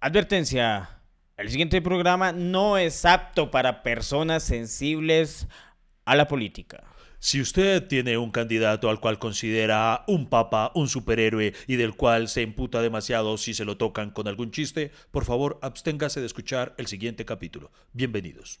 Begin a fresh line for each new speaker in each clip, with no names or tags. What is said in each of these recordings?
Advertencia. El siguiente programa no es apto para personas sensibles a la política.
Si usted tiene un candidato al cual considera un papa, un superhéroe y del cual se imputa demasiado si se lo tocan con algún chiste, por favor absténgase de escuchar el siguiente capítulo. Bienvenidos.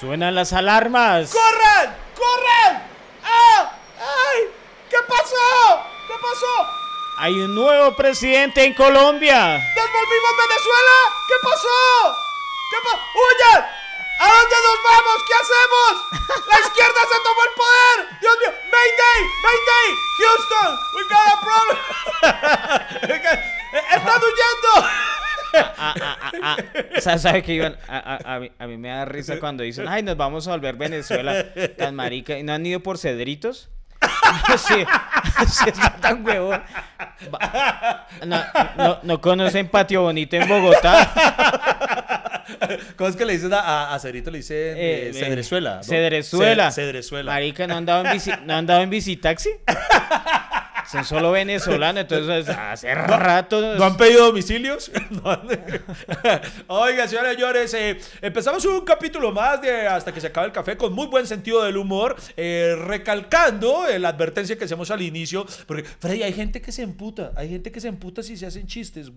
Suenan las alarmas.
¡Corran! ¡Corran! ¡Ah! ¡Ay! ¿Qué pasó? ¿Qué pasó?
Hay un nuevo presidente en Colombia.
¿Desvolvimos Venezuela? ¿Qué pasó? ¿Qué pasó? ¡Huyan! ¿A dónde nos vamos? ¿Qué hacemos? ¡La izquierda se tomó el poder! ¡Dios mío! ¡Mayday! ¡Mayday! ¡Houston! ¡We got a problem! ¡Están huyendo!
Ah, ah, ah, ah. Sa- ¿Sabe qué, Iván? A, a- a mí, a mí me da risa cuando dicen, ay, nos vamos a volver Venezuela tan marica. ¿Y no han ido por cedritos? sí, sí, está tan huevón. No, no, no conocen Patio Bonito en Bogotá.
¿Cómo es que le dicen a, a, Cedrito? Le dicen eh,
Eh,
Cedrezuela. ¿no?
Cedrezuela.
Ce- Cedrezuela.
Marica, ¿no han dado en bici, ¿no han dado en bicitaxi? Son solo venezolanos, entonces hace rato.
¿No han pedido domicilios? Oiga, señores, señores, eh, empezamos un capítulo más de Hasta que se acabe el café con muy buen sentido del humor, eh, recalcando eh, la advertencia que hacemos al inicio, porque, Freddy, hay gente que se emputa, hay gente que se emputa si se hacen chistes,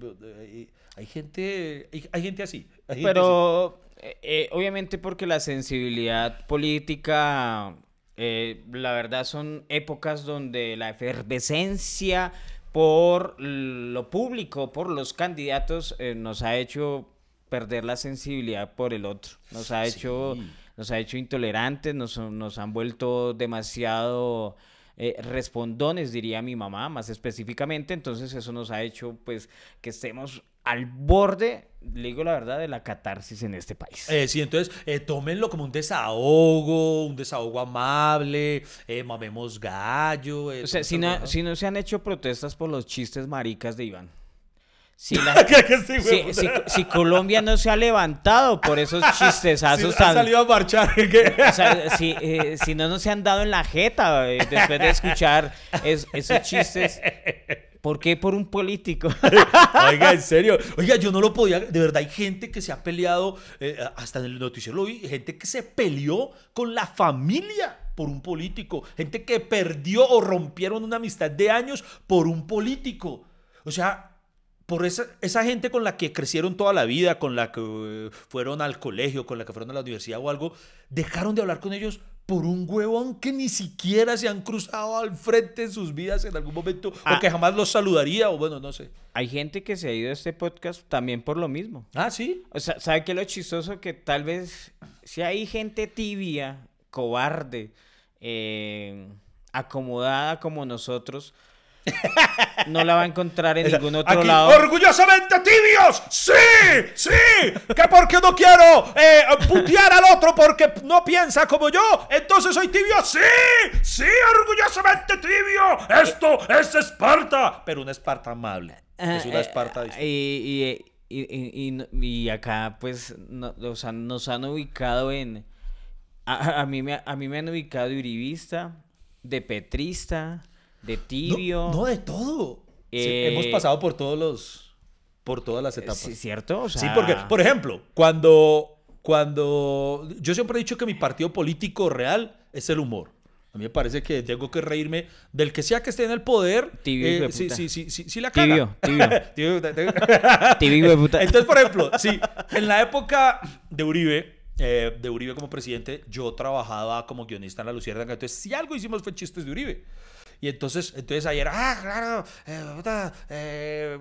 hay gente, hay, hay gente así. hay gente
Pero eh, obviamente porque la sensibilidad política, eh, la verdad son épocas donde la efervescencia por lo público, por los candidatos, eh, nos ha hecho perder la sensibilidad por el otro. Nos ha hecho, nos ha hecho intolerantes, nos, nos han vuelto demasiado eh, respondones, diría mi mamá, más específicamente. Entonces eso nos ha hecho pues que estemos al borde, le digo la verdad, de la catarsis en este país.
Eh, sí, entonces eh, tómenlo como un desahogo, un desahogo amable, eh, mamemos gallo. eh,
o sea, si no, si no se han hecho protestas por los chistes maricas de Iván. Si, la-
¿Qué- qué sí,
si- si- si Colombia no se ha levantado por esos chistesazos
Sí,
tan...
ha salido a marchar. ¿qué?
O sea, si, eh, si no nos se han dado en la jeta eh, después de escuchar es- esos chistes, ¿por qué por un político?
Oiga, en serio. Oiga, yo no lo podía. De verdad, hay gente que se ha peleado. eh, hasta en el noticiero lo vi. Gente que se peleó con la familia por un político. Gente que perdió o rompieron una amistad de años por un político. O sea. Por esa, esa gente con la que crecieron toda la vida, con la que eh, fueron al colegio, con la que fueron a la universidad o algo, dejaron de hablar con ellos por un huevón que ni siquiera se han cruzado al frente en sus vidas en algún momento, o
Ah.
que jamás los saludaría, o bueno, no sé.
Hay gente que se ha ido a este podcast también por lo mismo.
Ah, sí.
O sea, ¿sabe qué es lo chistoso? Que tal vez si hay gente tibia, cobarde, eh, acomodada como nosotros, no la va a encontrar en ningún otro
Aquí,
lado.
¡Orgullosamente tibios! ¡Sí! ¡Sí! ¿Que porque no quiero eh, putear al otro porque no piensa como yo? ¿Entonces soy tibio? ¡Sí! ¡Sí! ¡Orgullosamente tibio! ¡Esto es Esparta! Pero una Esparta amable. Es una
Eh,
Esparta
eh,
distinta.
y, y, y, y- y- acá, pues, no- o sea, nos han ubicado en. A mí me, a mí me han ubicado de uribista, de petrista, de tibio.
No, no, de todo. Sí,
Eh,
hemos pasado por todos los... Por todas las etapas.
Sí, ¿Cierto? O
Sí,
sea,
porque, por ejemplo, cuando, cuando yo siempre he dicho que mi partido político real es el humor. A mí me parece que tengo que reírme del que sea que esté en el poder.
Tibio,
eh, sí, sí, sí, sí, sí la caga.
Tibio, tibio.
Tibio,
puta.
Entonces, por ejemplo, sí, en la época de Uribe, eh, de Uribe como presidente, yo trabajaba como guionista en La Luciérnaga. Entonces, si algo hicimos fue chistes de Uribe. Y entonces, entonces ayer, ah, claro, eh, puta, eh,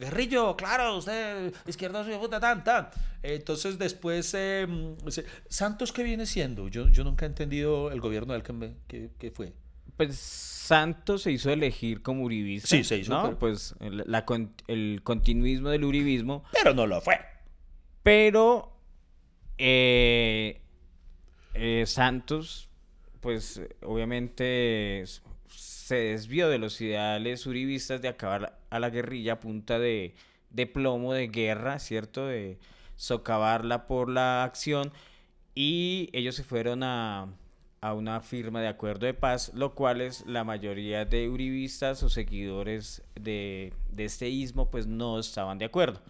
guerrillo, claro, usted, izquierdoso, puta, tan, tan. Entonces después, eh, se- ¿Santos qué viene siendo? Yo, yo nunca he entendido el gobierno del que, me- que, que fue.
Pues Santos se hizo elegir como uribista.
Sí, se hizo,
¿no?
pero-
Pues el, la el continuismo del uribismo.
Pero no lo fue.
Pero eh, eh, Santos, pues obviamente se desvió de los ideales uribistas de acabar a la guerrilla a punta de, de plomo, de guerra, ¿cierto? De socavarla por la acción. Y ellos se fueron a, a una firma de acuerdo de paz, lo cual es la mayoría de uribistas o seguidores de, de este ismo, pues no estaban de acuerdo.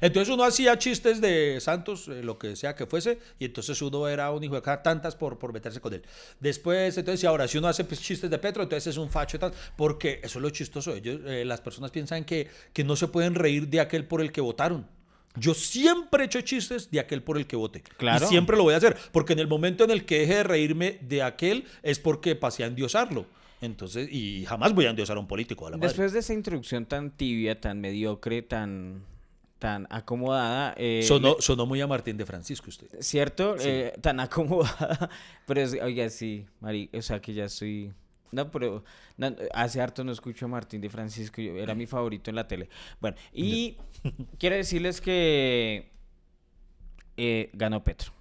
Entonces uno hacía chistes de Santos, eh, lo que sea que fuese, y entonces uno era un hijo de tantas por, por meterse con él. Después, entonces, y ahora si uno hace pues, chistes de Petro, entonces es un facho y tal, porque eso es lo chistoso. Ellos, eh, las personas piensan que, que no se pueden reír de aquel por el que votaron. Yo siempre he hecho chistes de aquel por el que voté.
Claro.
Y siempre lo voy a hacer, porque en el momento en el que deje de reírme de aquel es porque pasé a endiosarlo. Entonces, y jamás voy a endiosar a un político, a la madre.
Después de esa introducción tan tibia, tan mediocre, tan, tan acomodada, eh,
Sonó, sonó muy a Martín de Francisco usted.
¿cierto? Eh, tan acomodada, pero es, oiga, sí, Mari, o sea que ya estoy... No, pero no, hace harto no escucho a Martín de Francisco, yo- era mi favorito en la tele. Bueno, y quiero decirles que eh, ganó Petro.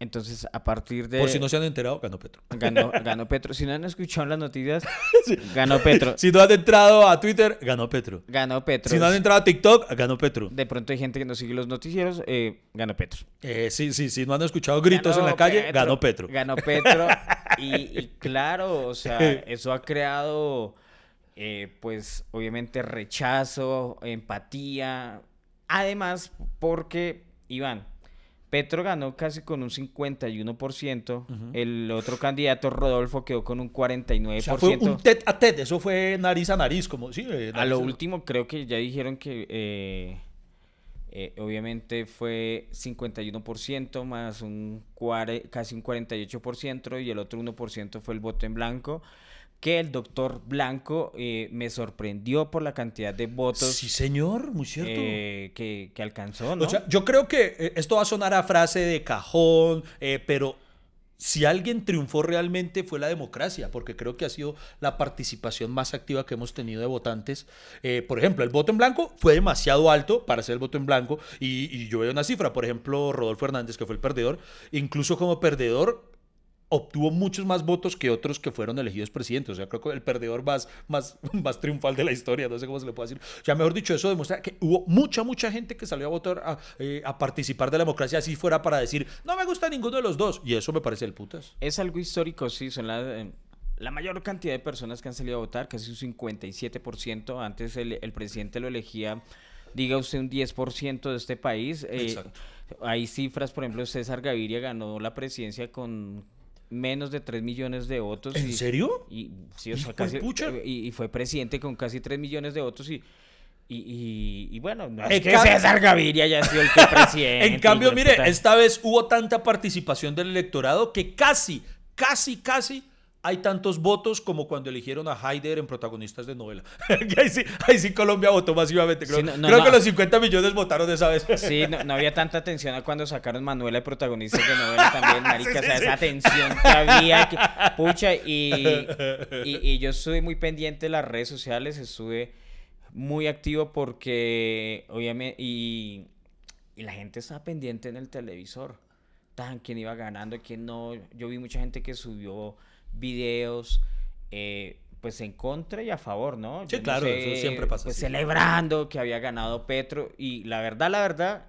Entonces, a partir de...
Por si no se han enterado, ganó Petro.
ganó, ganó Petro. Si no han escuchado las noticias, ganó Petro.
Si no han entrado a Twitter, ganó Petro.
Ganó Petro.
Si no han entrado a TikTok, ganó Petro.
De pronto hay gente que no sigue los noticieros, eh, ganó Petro.
Eh, sí, sí, si no han escuchado gritos en la calle, ganó Petro.
Ganó Petro. y, y claro, o sea, eso ha creado, eh, pues, obviamente rechazo, empatía. Además, porque, Iván, Petro ganó casi con un 51%. El otro candidato, Rodolfo, quedó con un 49%.
O sea, fue un tet a tet, eso fue nariz a nariz, como sí. eh,
A lo último, creo que ya dijeron que eh, eh, obviamente fue 51% más un casi un 48% y el otro 1% fue el voto en blanco. Que el doctor Blanco eh, me sorprendió por la cantidad de votos
Sí, señor, muy cierto.
eh, que, que alcanzó, ¿no?
O sea, yo creo que eh, esto va a sonar a frase de cajón, eh, pero si alguien triunfó realmente fue la democracia, porque creo que ha sido la participación más activa que hemos tenido de votantes. Eh, por ejemplo, el voto en blanco fue demasiado alto para ser el voto en blanco, y, y yo veo una cifra, por ejemplo, Rodolfo Hernández, que fue el perdedor, incluso como perdedor obtuvo muchos más votos que otros que fueron elegidos presidentes. O sea, creo que el perdedor más, más, más triunfal de la historia, no sé cómo se le puede decir. O sea, mejor dicho, eso demuestra que hubo mucha, mucha gente que salió a votar, a, eh, a participar de la democracia, así fuera para decir, no me gusta ninguno de los dos. Y eso me parece el putas.
Es algo histórico, sí, son la, eh, la mayor cantidad de personas que han salido a votar, casi un 57%. Antes el, el presidente lo elegía, diga usted, un 10% de este país. Eh,
Exacto.
hay cifras, por ejemplo, César Gaviria ganó la presidencia con menos de 3 millones de votos.
¿En
y-
serio?
Y, sí, o sea, casi,
pucha.
y, y fue presidente con casi 3 millones de votos y... Y, bueno, no es que César Gaviria haya sido el que presidente.
En cambio, mire,
puta.
esta vez hubo tanta participación del electorado que casi, casi, casi hay tantos votos como cuando eligieron a Haider en protagonistas de novela. Ahí, sí, ahí sí Colombia votó masivamente. Creo,
Sí, no, no,
creo
no.
que los 50 millones votaron esa vez.
Sí, no, había tanta atención a cuando sacaron Manuela de protagonista de novela también, marica,
Sí,
o sea, esa atención que había, que- pucha, y, y, y yo estuve muy pendiente de las redes sociales, estuve muy activo porque, obviamente, y, y la gente estaba pendiente en el televisor, tan, quién iba ganando, quién no, yo vi mucha gente que subió videos, eh, pues en contra y a favor, ¿no?
Sí,
Yo no
claro, eso siempre pasa
Pues
así.
celebrando que había ganado Petro y la verdad, la verdad,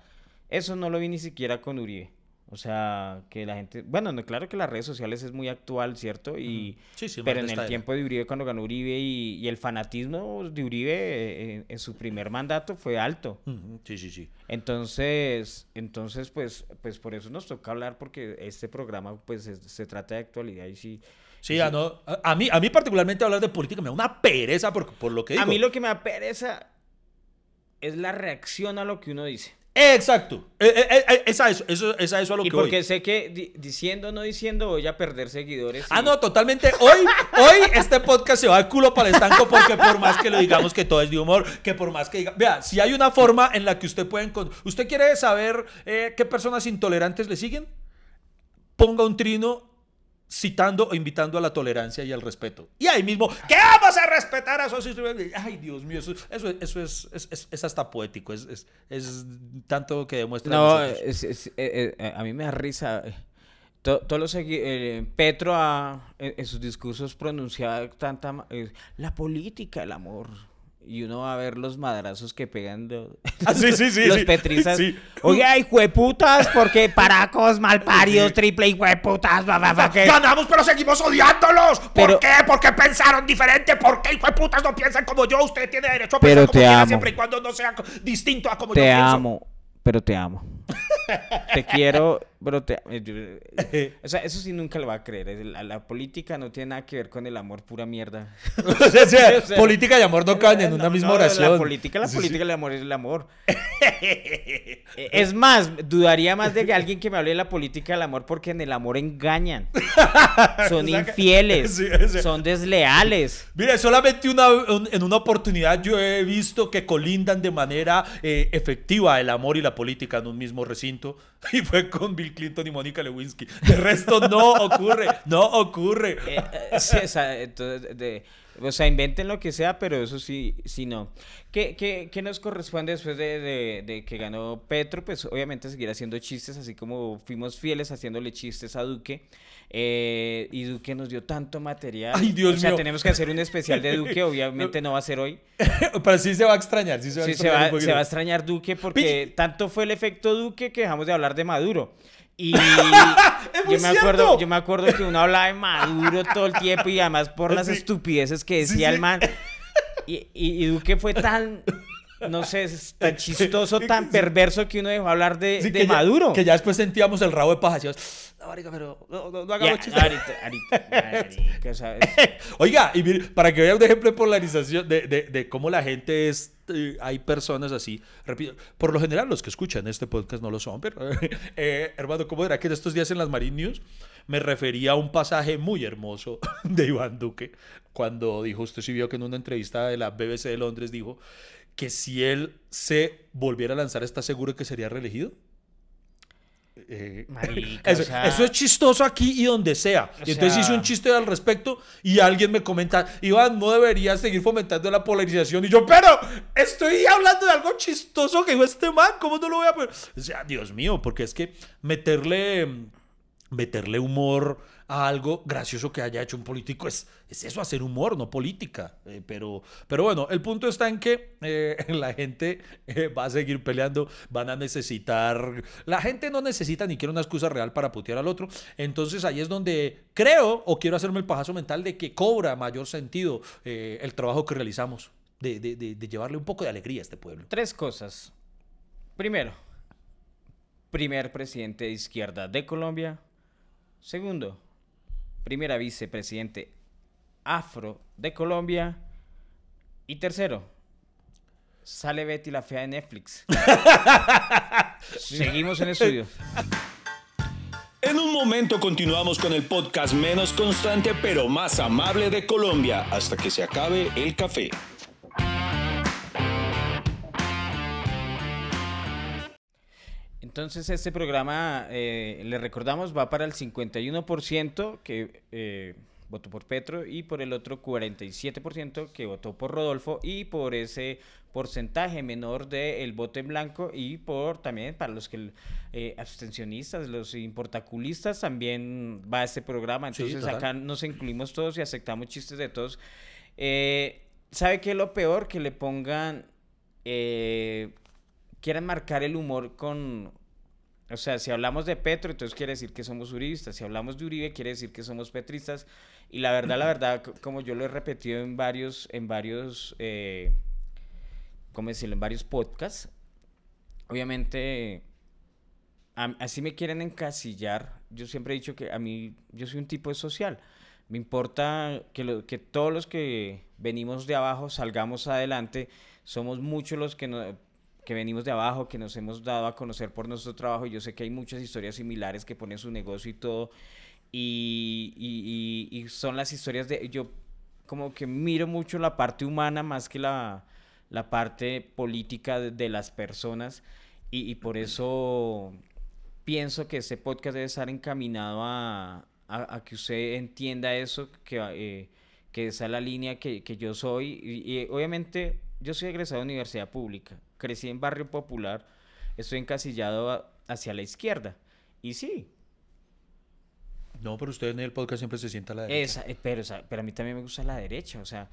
eso no lo vi ni siquiera con Uribe. O sea, que la gente, bueno, no, claro que las redes sociales es muy actual, ¿cierto? Y,
Sí, sí,
pero en el tiempo de Uribe, cuando ganó Uribe y, y el fanatismo de Uribe eh, en, en su primer mandato fue alto.
Sí, sí, sí.
Entonces, entonces pues, pues por eso nos toca hablar porque este programa pues es- se trata de actualidad y sí.
Sí, ya no. A, a mí, a mí particularmente hablar de política me da una pereza por, por lo que digo.
A mí lo que me da pereza es la reacción a lo que uno dice.
Exacto. Eh, eh, eh, es a eso, eso, es a eso a lo
Y
que voy.
porque sé que di- diciendo o no diciendo voy a perder seguidores.
Ah,
y-
no, totalmente. Hoy, hoy este podcast se va al culo para el estanco porque por más que lo digamos que todo es de humor, que por más que diga... Vea, si hay una forma en la que usted puede encontrar... ¿Usted quiere saber eh, qué personas intolerantes le siguen? Ponga un trino citando o invitando a la tolerancia y al respeto. Y ahí mismo, ¿qué vamos a respetar a esos? Ay, Dios mío, eso, eso, eso es, es, es- es hasta poético, es, tanto que demuestra...
No, es- eh, eh, a mí me da risa. eh, to- Todos los segui- eh, Petro ha, en, en sus discursos pronunciaba tanta eh, la política, el amor. Y uno va a ver los madrazos que pegan lo-
Ah, sí, sí, sí,
los
sí.
Oye, hijueputas, porque paracos, malparios, triple hijueputas, que...
Ganamos, pero seguimos odiándolos. ¿Por
Pero-
qué? Porque pensaron diferente. ¿Por qué, hijo de putas, no piensan como yo? Usted tiene derecho a
Pero
pensar como
te
quiera
amo.
siempre y cuando no sea distinto a como yo
Te
pienso.
amo, pero te amo. Te quiero, pero te eh, O sea, eso sí nunca lo va a creer. La, la política no tiene nada que ver con el amor, pura mierda.
O sea,
o sea,
política y amor no caen en
No,
una misma
no,
oración.
La política, la
Sí,
política,
sí.
el amor es el amor. Eh, es más, dudaría más de que alguien que me hable de la política del amor porque en el amor engañan. Son infieles,
Sí,
son desleales.
Mire, solamente una, un- en una oportunidad yo he visto que colindan de manera eh, efectiva el amor y la política en un mismo recinto. Y fue con Bill Clinton y Mónica Lewinsky. De resto no ocurre, no ocurre.
Eh, eh, entonces, de- o sea, inventen lo que sea, pero eso sí, sí no. ¿Qué, qué, qué nos corresponde después de, de- de que ganó Petro? Pues obviamente seguir haciendo chistes, así como fuimos fieles haciéndole chistes a Duque. eh, y Duque nos dio tanto material.
Ay, Dios
o sea,
mío.
tenemos que hacer un especial de Duque, obviamente no va a ser hoy.
Pero sí se va a extrañar, sí se va a
Sí, se
extrañar
va,
un poquito.
se va a extrañar Duque porque tanto fue el efecto Duque que dejamos de hablar de Maduro. Y yo, me acuerdo, yo me acuerdo que uno hablaba de Maduro todo el tiempo y además por las estupideces que
Sí,
decía
sí.
el man. Y, y- y Duque fue tan, no sé, es tan chistoso, tan perverso que uno dejó hablar de,
Sí,
de
que ya-
Maduro.
que ya después sentíamos el rabo de paja. decíamos, No, marica, pero no, no, no hagamos chistes".
ahorita, ahorita, ¿sabes?
Oiga, y mire, para que vea un ejemplo de polarización, de, de- de cómo la gente es, eh, hay personas así, repito, por lo general los que escuchan este podcast no lo son, pero, eh, hermano, ¿cómo era que en estos días en las Marine News me refería a un pasaje muy hermoso de Iván Duque, cuando dijo, usted sí vio que en una entrevista de la BBC de Londres dijo que si él se volviera a lanzar, ¿está seguro que sería reelegido? Eh,
Marica,
eso,
o sea-
eso es chistoso aquí y donde sea.
O
Y entonces
sea-
hice un chiste al respecto y alguien me comenta, Iván, no deberías seguir fomentando la polarización. Y yo, pero estoy hablando de algo chistoso que dijo este man, ¿cómo no lo voy a poner? O sea, Dios mío, porque es que meterle, meterle humor a algo gracioso que haya hecho un político es, es eso, hacer humor, no política. Eh, pero, pero bueno, el punto está en que eh, la gente eh, va a seguir peleando, van a necesitar... La gente no necesita ni quiere una excusa real para putear al otro. Entonces ahí es donde creo o quiero hacerme el pajazo mental de que cobra mayor sentido el trabajo que realizamos, de- de- de llevarle un poco de alegría a este pueblo.
Tres cosas. Primero, primer presidente de izquierda de Colombia. Segundo, primera vicepresidente afro de Colombia. Y tercero, sale Betty la fea de Netflix. Seguimos en estudio.
En un momento continuamos con el podcast menos constante pero más amable de Colombia hasta que se acabe el café.
Entonces este programa, eh, le recordamos, va para el 51% que eh, votó por Petro y por el otro 47% que votó por Rodolfo y por ese porcentaje menor del voto en blanco y por también para los que eh, abstencionistas, los importaculistas también va a este programa. Entonces acá nos incluimos todos y aceptamos chistes de todos. Eh, ¿Sabe qué es lo peor? Que le pongan... eh, quieran marcar el humor con... O sea, si hablamos de Petro, entonces quiere decir que somos uribistas. Si hablamos de Uribe, quiere decir que somos petristas. Y la verdad, la verdad, como yo lo he repetido en varios, en varios, eh, ¿cómo decirlo? En varios podcasts, obviamente, así me quieren encasillar. Yo siempre he dicho que a mí, yo soy un tipo de social. Me importa que, lo- que todos los que venimos de abajo salgamos adelante. Somos muchos los que, no- que venimos de abajo, que nos hemos dado a conocer por nuestro trabajo. Y yo sé que hay muchas historias similares que ponen su negocio y todo. Y, y- y- y son las historias de... Yo como que miro mucho la parte humana más que la, la parte política de, de las personas. Y, por eso pienso que este podcast debe estar encaminado a, a, a que usted entienda eso, que, eh, que esa es la línea que, que yo soy. Y, y obviamente yo soy egresado de universidad pública, crecí en barrio popular, estoy encasillado a- hacia la izquierda. Y sí,
No, pero usted en el podcast siempre se sienta a la derecha.
esa, eh, pero, pero a mí también me gusta la derecha, o sea,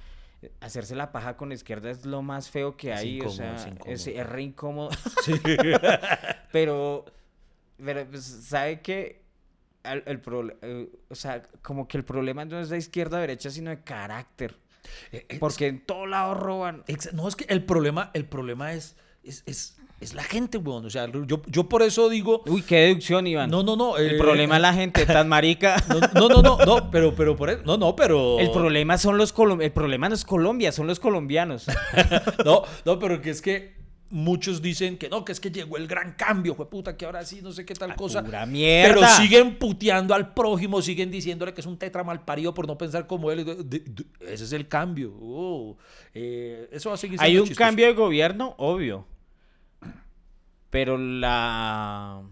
hacerse la paja con la izquierda es lo más feo que hay,
incómodo,
o sea,
es
es, es re incómodo.
Sí.
Pero, pero pues, ¿sabe qué? El, el eh, o sea, como que el problema no es de izquierda o derecha, sino de carácter.
Eh, eh,
Porque en todos lados roban.
No, es que el problema, el problema es, es, es, es la gente, weón. O sea, yo, yo por eso digo.
Uy, qué deducción, Iván.
No, no, no.
El
eh,
problema es la gente tan marica.
No, no, no, no, no, pero, pero por eso. No, no, pero.
El problema son los colom- el problema no es Colombia, son los colombianos.
No, no, pero que es que muchos dicen que no, que es que llegó el gran cambio, fue puta, que ahora sí, no sé qué tal cosa.
pura mierda.
Pero siguen puteando al prójimo, siguen diciéndole que es un tetra mal parido por no pensar como él. Ese es el cambio. Oh, eh, eso va a seguir
Hay
siendo
un
chistoso.
cambio de gobierno, obvio. Pero la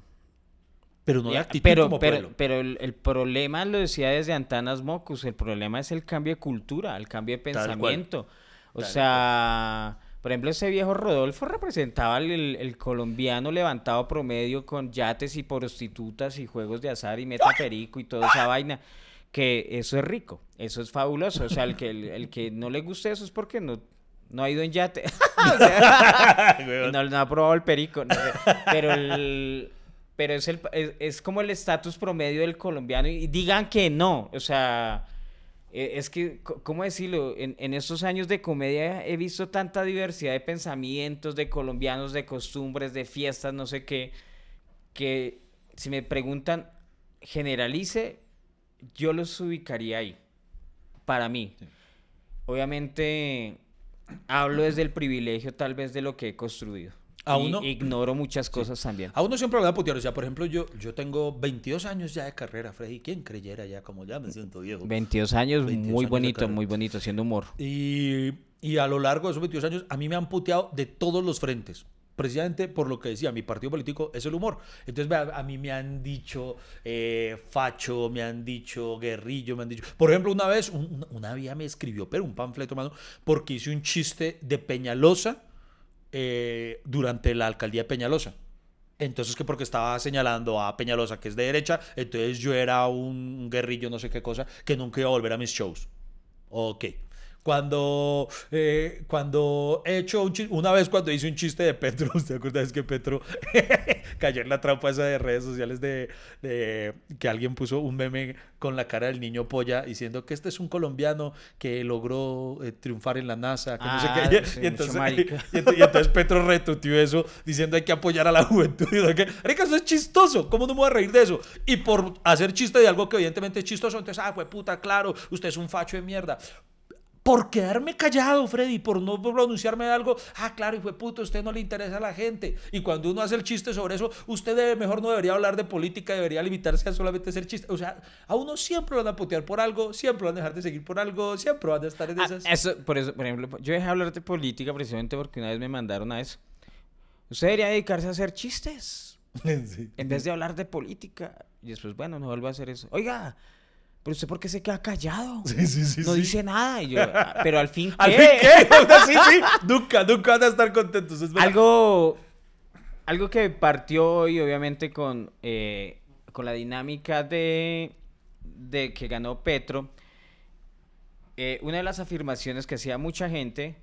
Pero no
Ya,
actitud
pero,
como
pero,
pueblo.
pero el, el problema, lo decía desde Antanas Mocus, el problema es el cambio de cultura, el cambio de pensamiento. O
Tal
sea, por ejemplo, ese viejo Rodolfo representaba el, el- colombiano levantado promedio con yates y prostitutas y juegos de azar y metaperico y toda esa vaina. Que eso es rico, eso es fabuloso. O sea, el que, el, el que no le guste eso es porque no, no ha ido en yate. O sea, y no, no ha probado el perico. no. Pero el, pero es, el, es, es como el estatus promedio del colombiano y digan que no. O sea, eh, es que, ¿cómo decirlo? En, en estos años de comedia he visto tanta diversidad de pensamientos, de colombianos, de costumbres, de fiestas, no sé qué, que si me preguntan, generalice, yo los ubicaría ahí. Para mí. Obviamente, hablo desde el privilegio tal vez de lo que he construido.
A
Y
uno-
ignoro muchas cosas también.
A uno siempre le da putear. O sea, por ejemplo, yo, yo tengo 22 años ya de carrera, Freddy. ¿Quién creyera ya como ya me siento viejo?
22 años,
22
muy
años
bonito, muy bonito, haciendo humor.
Y, y a lo largo de esos 22 años, a mí me han puteado de todos los frentes. Precisamente por lo que decía, mi partido político es el humor. Entonces, vea, a mí me han dicho eh, facho, me han dicho guerrillo, me han dicho. Por ejemplo, una vez, un- una vía me escribió, pero un panfleto, mano, porque hice un chiste de Peñalosa eh, durante la alcaldía de Peñalosa. Entonces, que porque estaba señalando a Peñalosa, que es de derecha, entonces yo era un guerrillo, no sé qué cosa, que nunca iba a volver a mis shows. Ok. Cuando, eh, cuando he hecho un chiste, una vez cuando hice un chiste de Petro, ¿usted acuerda? Es que Petro cayó en la trampa esa de redes sociales de, de que alguien puso un meme con la cara del niño polla diciendo que este es un colombiano que logró eh, triunfar en la NASA, que no sé
Ah,
qué. Y-
sí,
y, entonces, y y entonces Petro retuiteó eso diciendo hay que apoyar a la juventud. Que, marica, eso es chistoso. ¿Cómo no me voy a reír de eso? Y por hacer chiste de algo que evidentemente es chistoso, entonces, ah, pues puta, claro, usted es un facho de mierda. Por quedarme callado, Freddy, por no pronunciarme de algo, ah, claro, y fue puto, usted no le interesa a la gente. Y cuando uno hace el chiste sobre eso, usted debe- mejor no debería hablar de política, debería limitarse a solamente hacer chiste. O sea, a uno siempre lo van a putear por algo, siempre lo van a dejar de seguir por algo, siempre van a estar en
Ah,
esas.
eso, por eso, por ejemplo, yo dejé de hablar de política precisamente porque una vez me mandaron a eso. Usted debería dedicarse a hacer chistes
Sí.
en vez de hablar de política. Y después, bueno, no vuelvo a hacer eso. Oiga, pero usted por qué se queda callado?
Sí, sí, sí,
no
sí.
dice nada. Y yo, "Ah, pero al fin,
¿Al
¿qué?".
fin qué? sí, sí. Nunca, nunca van a estar contentos. Es.
Algo, algo que partió hoy, obviamente, con, eh, con la dinámica de, de que ganó Petro. eh, una de las afirmaciones que hacía mucha gente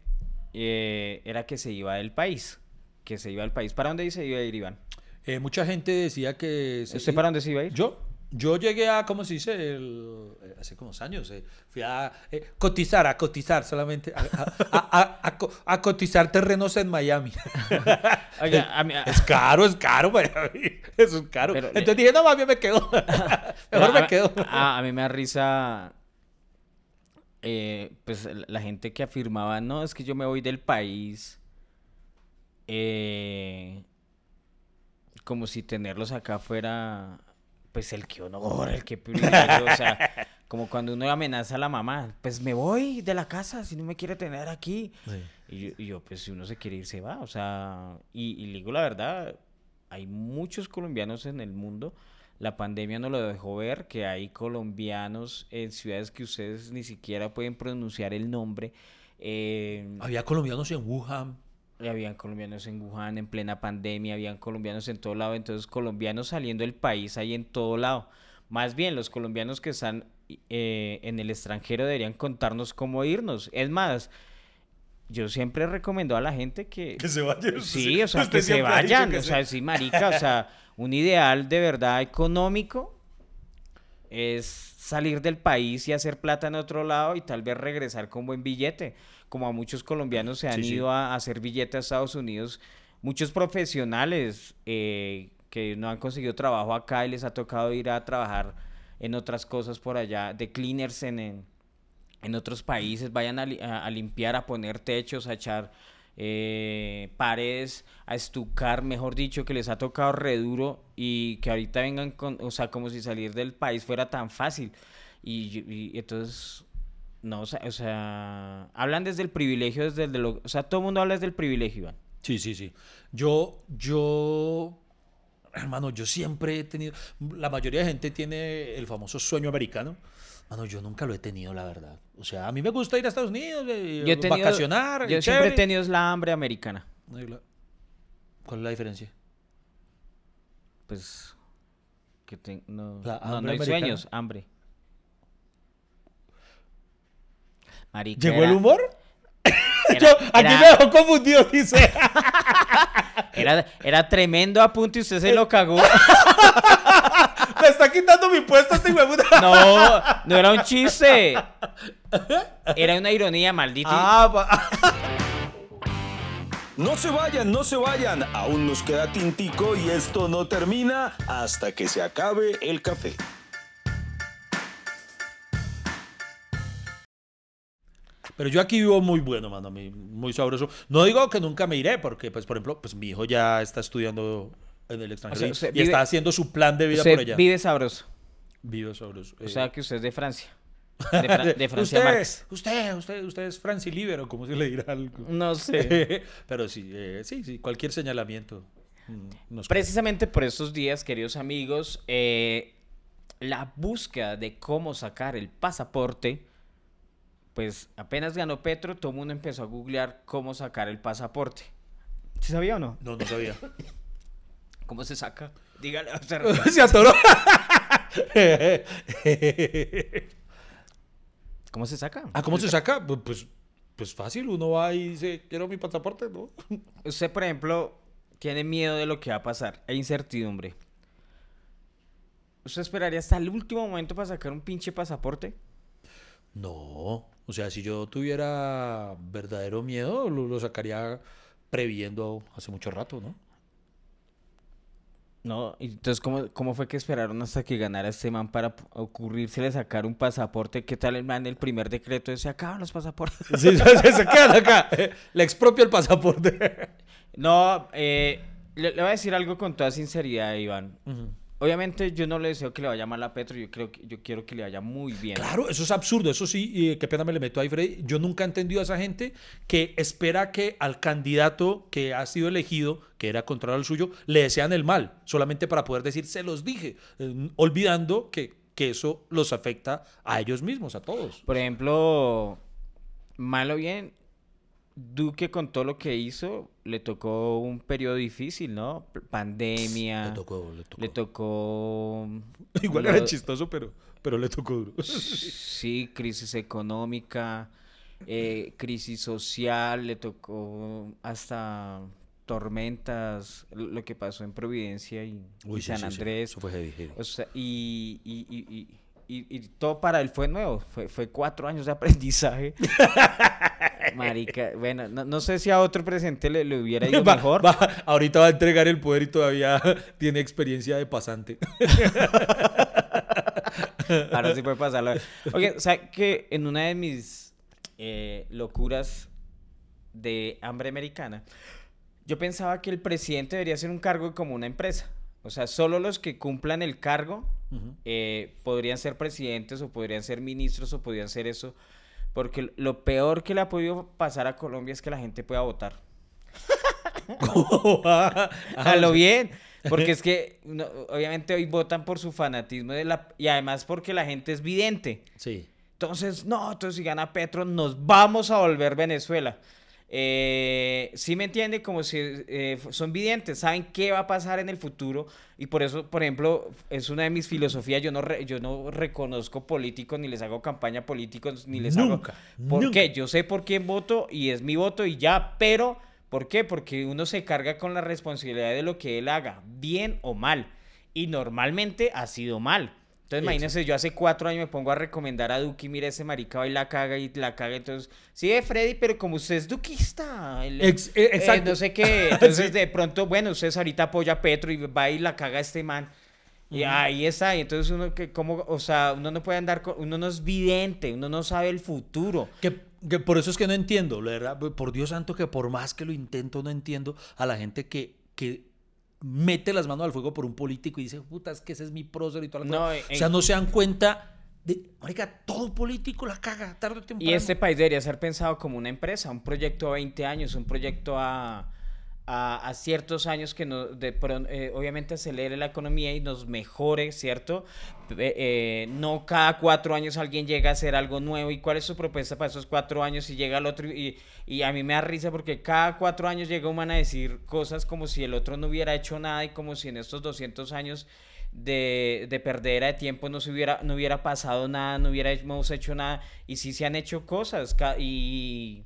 eh, era que se iba del país. Que se iba del país. ¿Para dónde se iba a ir, Iván?
Eh, mucha gente decía que... se-
¿Usted para dónde se iba a ir?
¿Yo? Yo llegué a, ¿cómo se dice? El- eh, hace como unos años. eh, fui a eh, cotizar, a cotizar solamente. A, a- a- a- a co- a cotizar terrenos en Miami.
Oiga, a mí- a-
es caro, es caro Miami. Eso es caro.
Pero le-
Entonces dije, no, más bien me quedo. Mejor me quedo.
A, mí me da risa. eh, pues la la gente que afirmaba, no, es que yo me voy del país. eh, como si tenerlos acá fuera, pues el que honor, el que privilegio. o sea, como cuando uno amenaza a la mamá, pues me voy de la casa si no me quiere tener aquí. Y yo, y yo, pues si uno se quiere ir, se va. O sea, y, y le digo la verdad, hay muchos colombianos en el mundo La pandemia nos lo dejó ver, que hay colombianos en ciudades que ustedes ni siquiera pueden pronunciar el nombre. eh,
Había colombianos en Wuhan.
Y habían colombianos en Wuhan en plena pandemia, habían colombianos en todo lado, entonces colombianos saliendo del país hay en todo lado. Más bien, los colombianos que están eh, en el extranjero deberían contarnos cómo irnos. Es más, yo siempre recomiendo a la gente que...
Que se vayan.
Sí, o sea, que se vayan,
que
o
se-
sea, sí, marica, o sea, un ideal de verdad económico es salir del país y hacer plata en otro lado y tal vez regresar con buen billete, como a muchos colombianos se han
Sí,
ido a, a hacer billete a Estados Unidos, muchos profesionales eh, que no han conseguido trabajo acá y les ha tocado ir a trabajar en otras cosas por allá, de cleaners en, en, en otros países, vayan a, li- a- a limpiar, a poner techos, a echar eh, paredes, a estucar, mejor dicho, que les ha tocado re duro y que ahorita vengan con, o sea, como si salir del país fuera tan fácil. Y entonces, no, o sea, o sea, hablan desde el privilegio, desde el de lo, o sea, todo el mundo habla desde el privilegio, Iván.
Sí, sí, sí. Yo, yo, hermano, yo siempre he tenido, la mayoría de gente tiene el famoso sueño americano. Mano, yo nunca lo he tenido, la verdad. O sea, a mí me gusta ir a Estados Unidos, eh,
Yo he tenido-
vacacionar.
Yo
y
siempre he tenido la hambre americana.
¿Cuál es la diferencia?
Pues, que te- no, no, no hay sueños, hambre. Marica,
¿Llegó el humor?
era-
Yo, aquí
era-
me dejó confundido, dice.
Era, era tremendo apunte y usted se lo cagó.
me está quitando mi puesto este puta.
No, no era un chiste. Era una ironía, maldito.
Ah,
No se vayan, no se vayan. Aún nos queda tintico y esto no termina hasta que se acabe el café.
Pero yo aquí vivo muy bueno, mano, muy sabroso. No digo que nunca me iré, porque, pues, por ejemplo, pues mi hijo ya está estudiando en el extranjero y-
usted
y
vive-
está haciendo su plan de vida por allá.
vive sabroso.
Vive sabroso.
O
eh.
sea que usted es de Francia. De, Fra- de Francia
usted,
Marx.
usted, usted, usted es Franci Libero, como se le dirá algo.
No sé.
Pero sí, eh, sí, sí, cualquier señalamiento. mm, nos-
Precisamente por estos días, queridos amigos, eh, la búsqueda de cómo sacar el pasaporte, pues apenas ganó Petro, todo el mundo empezó a googlear cómo sacar el pasaporte. ¿Sí sabía o no?
No, no sabía.
¿Cómo se saca? Dígale. o sea,
se atoró.
¿Cómo se saca?
ah, ¿cómo se saca? Pu- Pues, pues fácil, uno va y dice, quiero mi pasaporte, ¿no?
Usted, por ejemplo, tiene miedo de lo que va a pasar, hay incertidumbre. ¿Usted esperaría hasta el último momento para sacar un pinche pasaporte?
No, o sea, si yo tuviera verdadero miedo, lo, lo sacaría previendo hace mucho rato, ¿no?
No, entonces, ¿cómo, ¿cómo fue que esperaron hasta que ganara este man para ocurrírsele sacar un pasaporte? ¿Qué tal el man el primer decreto? Se acaban los pasaportes.
Sí, se, se quedan acá. Le expropio el pasaporte.
No, eh, le, le voy a decir algo con toda sinceridad, Iván. Obviamente yo no le deseo que le vaya mal a Petro, yo creo que yo quiero que le vaya muy bien.
Claro, eso es absurdo, eso sí, y qué pena me le meto ahí, Freddy. Yo nunca he entendido a esa gente que espera que al candidato que ha sido elegido, que era contrario al suyo, le desean el mal, solamente para poder decir, se los dije, eh, olvidando que, que eso los afecta a ellos mismos, a todos.
Por ejemplo, mal o bien, Duque con todo lo que hizo, le tocó un periodo difícil, ¿no? Pandemia.
Le tocó, le tocó.
Le tocó.
Igual
lo-
era chistoso, pero, pero le tocó duro.
Sí, crisis económica, eh, crisis social, le tocó hasta tormentas, lo que pasó en Providencia y,
sí,
San
sí, sí,
Andrés.
Eso fue heavy, heavy.
O sea, y, y, y, y- y- y todo para él fue nuevo. Fue, fue cuatro años de aprendizaje. Marica, bueno, no, no sé si a otro presente le, le hubiera ido
Va-
mejor.
va- ahorita va a entregar el poder y todavía tiene experiencia de pasante.
Ahora sí puede pasarlo. Oye, o sea que en una de mis eh, locuras de hambre americana, yo pensaba que el presidente debería ser un cargo como una empresa. O sea, solo los que cumplan el cargo eh, podrían ser presidentes o podrían ser ministros o podrían ser eso. Porque lo peor que le ha podido pasar a Colombia es que la gente pueda votar.
Ah,
A lo bien. Porque es que no, obviamente hoy votan por su fanatismo de la, y además porque la gente es vidente.
Sí.
Entonces, no, entonces si gana Petro, nos vamos a volver Venezuela. Eh, sí me entiende, como si eh, son videntes, saben qué va a pasar en el futuro y por eso, por ejemplo, es una de mis filosofías, yo no, re- yo no reconozco políticos, ni les hago campaña a políticos, ni les
Nunca,
hago... ¿Por
nunca.
qué? Yo sé por quién voto y es mi voto y ya, pero ¿por qué? Porque uno se carga con la responsabilidad de lo que él haga, bien o mal, y normalmente ha sido mal. Entonces, imagínense, yo hace cuatro años me pongo a recomendar a Duki, mira ese marica va y la caga y la caga. Entonces, sí, eh, Freddy, pero como usted es duquista, el-
Ex- eh,
eh,
exacto.
no sé qué. Entonces,
Sí.
de pronto, bueno, ustedes ahorita apoya a Petro y va y la caga a este man. Y ahí está. Y entonces, uno que, como, o sea, uno no puede andar con, uno no es vidente, uno no sabe el futuro.
Que, que por eso es que no entiendo, la verdad, por Dios santo que por más que lo intento no entiendo a la gente que, que mete las manos al fuego por un político y dice, puta, es que ese es mi prócer y toda la
No,
cosa".
en-
O sea, no se dan cuenta de, marica, todo político la caga, tarde o temprano.
Y este país debería ser pensado como una empresa, un proyecto a 20 años, un proyecto a, a, a ciertos años que no, de, pro- eh, obviamente acelere la economía y nos mejore, ¿cierto? Eh, eh, no cada cuatro años alguien llega a hacer algo nuevo. ¿Y cuál es su propuesta para esos cuatro años? Y llega el otro y, y a mí me da risa porque cada cuatro años llega un man a decir cosas como si el otro no hubiera hecho nada y como si en estos 200 años de, de perdera de tiempo no, se hubiera, no hubiera pasado nada, no hubiéramos hecho nada. Y sí se han hecho cosas. Y,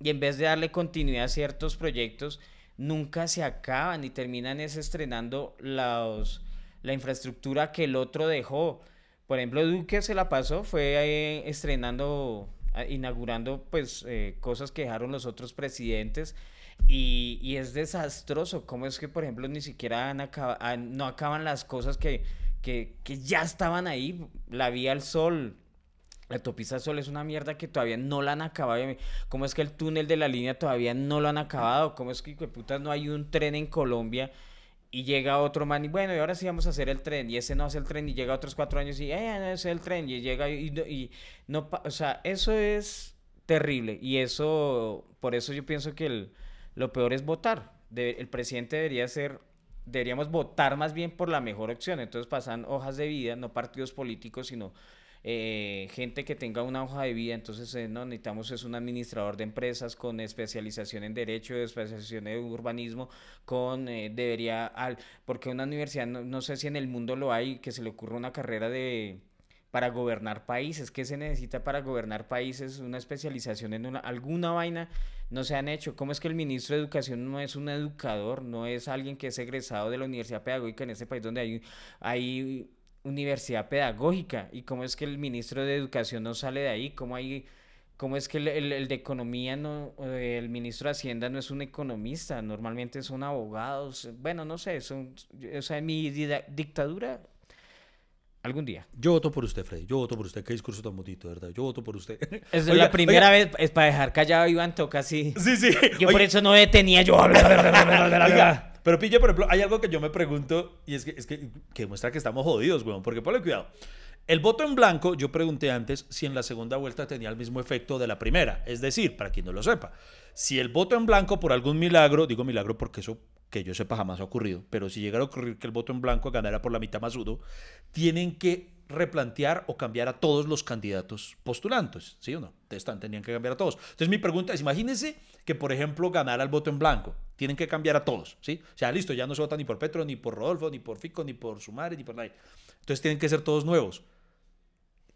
y en vez de darle continuidad a ciertos proyectos, nunca se acaban y terminan es estrenando los, la infraestructura que el otro dejó. Por ejemplo, Duque se la pasó, fue eh, estrenando, inaugurando pues eh, cosas que dejaron los otros presidentes y, y es desastroso. ¿Cómo es que, por ejemplo, ni siquiera no acaban las cosas que, que, que ya estaban ahí? La vía al sol, la autopista sol es una mierda que todavía no la han acabado. ¿Cómo es que el túnel de la línea todavía no lo han acabado? ¿Cómo es que, de putas, no hay un tren en Colombia? Y llega otro man y bueno, y ahora sí vamos a hacer el tren. Y ese no hace el tren y llega otros cuatro años y, eh, no es el tren. Y llega y, no- y no, o sea, eso es terrible. Y eso, por eso yo pienso que el- lo peor es votar. El presidente debería ser, deberíamos votar más bien por la mejor opción. Entonces pasan hojas de vida, no partidos políticos, sino eh, gente que tenga una hoja de vida. Entonces eh, no necesitamos es un administrador de empresas con especialización en derecho, especialización en urbanismo, con eh, debería al, porque una universidad no, no sé si en el mundo lo hay que se le ocurra una carrera de para gobernar países. ¿Qué se necesita para gobernar países? Una especialización en una, alguna vaina no se han hecho. ¿Cómo es que el ministro de Educación no es un educador, no es alguien que es egresado de la Universidad Pedagógica en este país donde hay, hay universidad pedagógica? ¿Y cómo es que el ministro de Educación no sale de ahí? ¿Cómo hay... ¿Cómo es que el, el- el de economía, no, el ministro de Hacienda no es un economista? Normalmente son abogados. Bueno, no sé, son, o sea, en mi dictadura, algún día.
Yo voto por usted, Freddy. Yo voto por usted. Qué discurso tan bonito, verdad. Yo voto por usted.
Es
Oiga,
la primera
oiga,
vez, es para dejar callado a Iván, toca así.
Sí, sí.
Yo
Oiga,
por eso no detenía yo.
Oiga, pero pille, por ejemplo, hay algo que yo me pregunto y es que, es que, que demuestra que estamos jodidos, weón. Porque ponle cuidado. El voto en blanco, yo pregunté antes si en la segunda vuelta tenía el mismo efecto de la primera. Es decir, para quien no lo sepa, si el voto en blanco por algún milagro, digo milagro porque eso que yo sepa jamás ha ocurrido, pero si llegara a ocurrir que el voto en blanco ganara por la mitad más uno, tienen que replantear o cambiar a todos los candidatos postulantes, ¿sí o no? Tan- tenían que cambiar a todos. Entonces mi pregunta es, imagínense que por ejemplo ganara el voto en blanco, tienen que cambiar a todos, ¿sí? O sea, listo, ya no se vota ni por Petro, ni por Rodolfo, ni por Fico, ni por Sumare, ni por nadie. Entonces tienen que ser todos nuevos.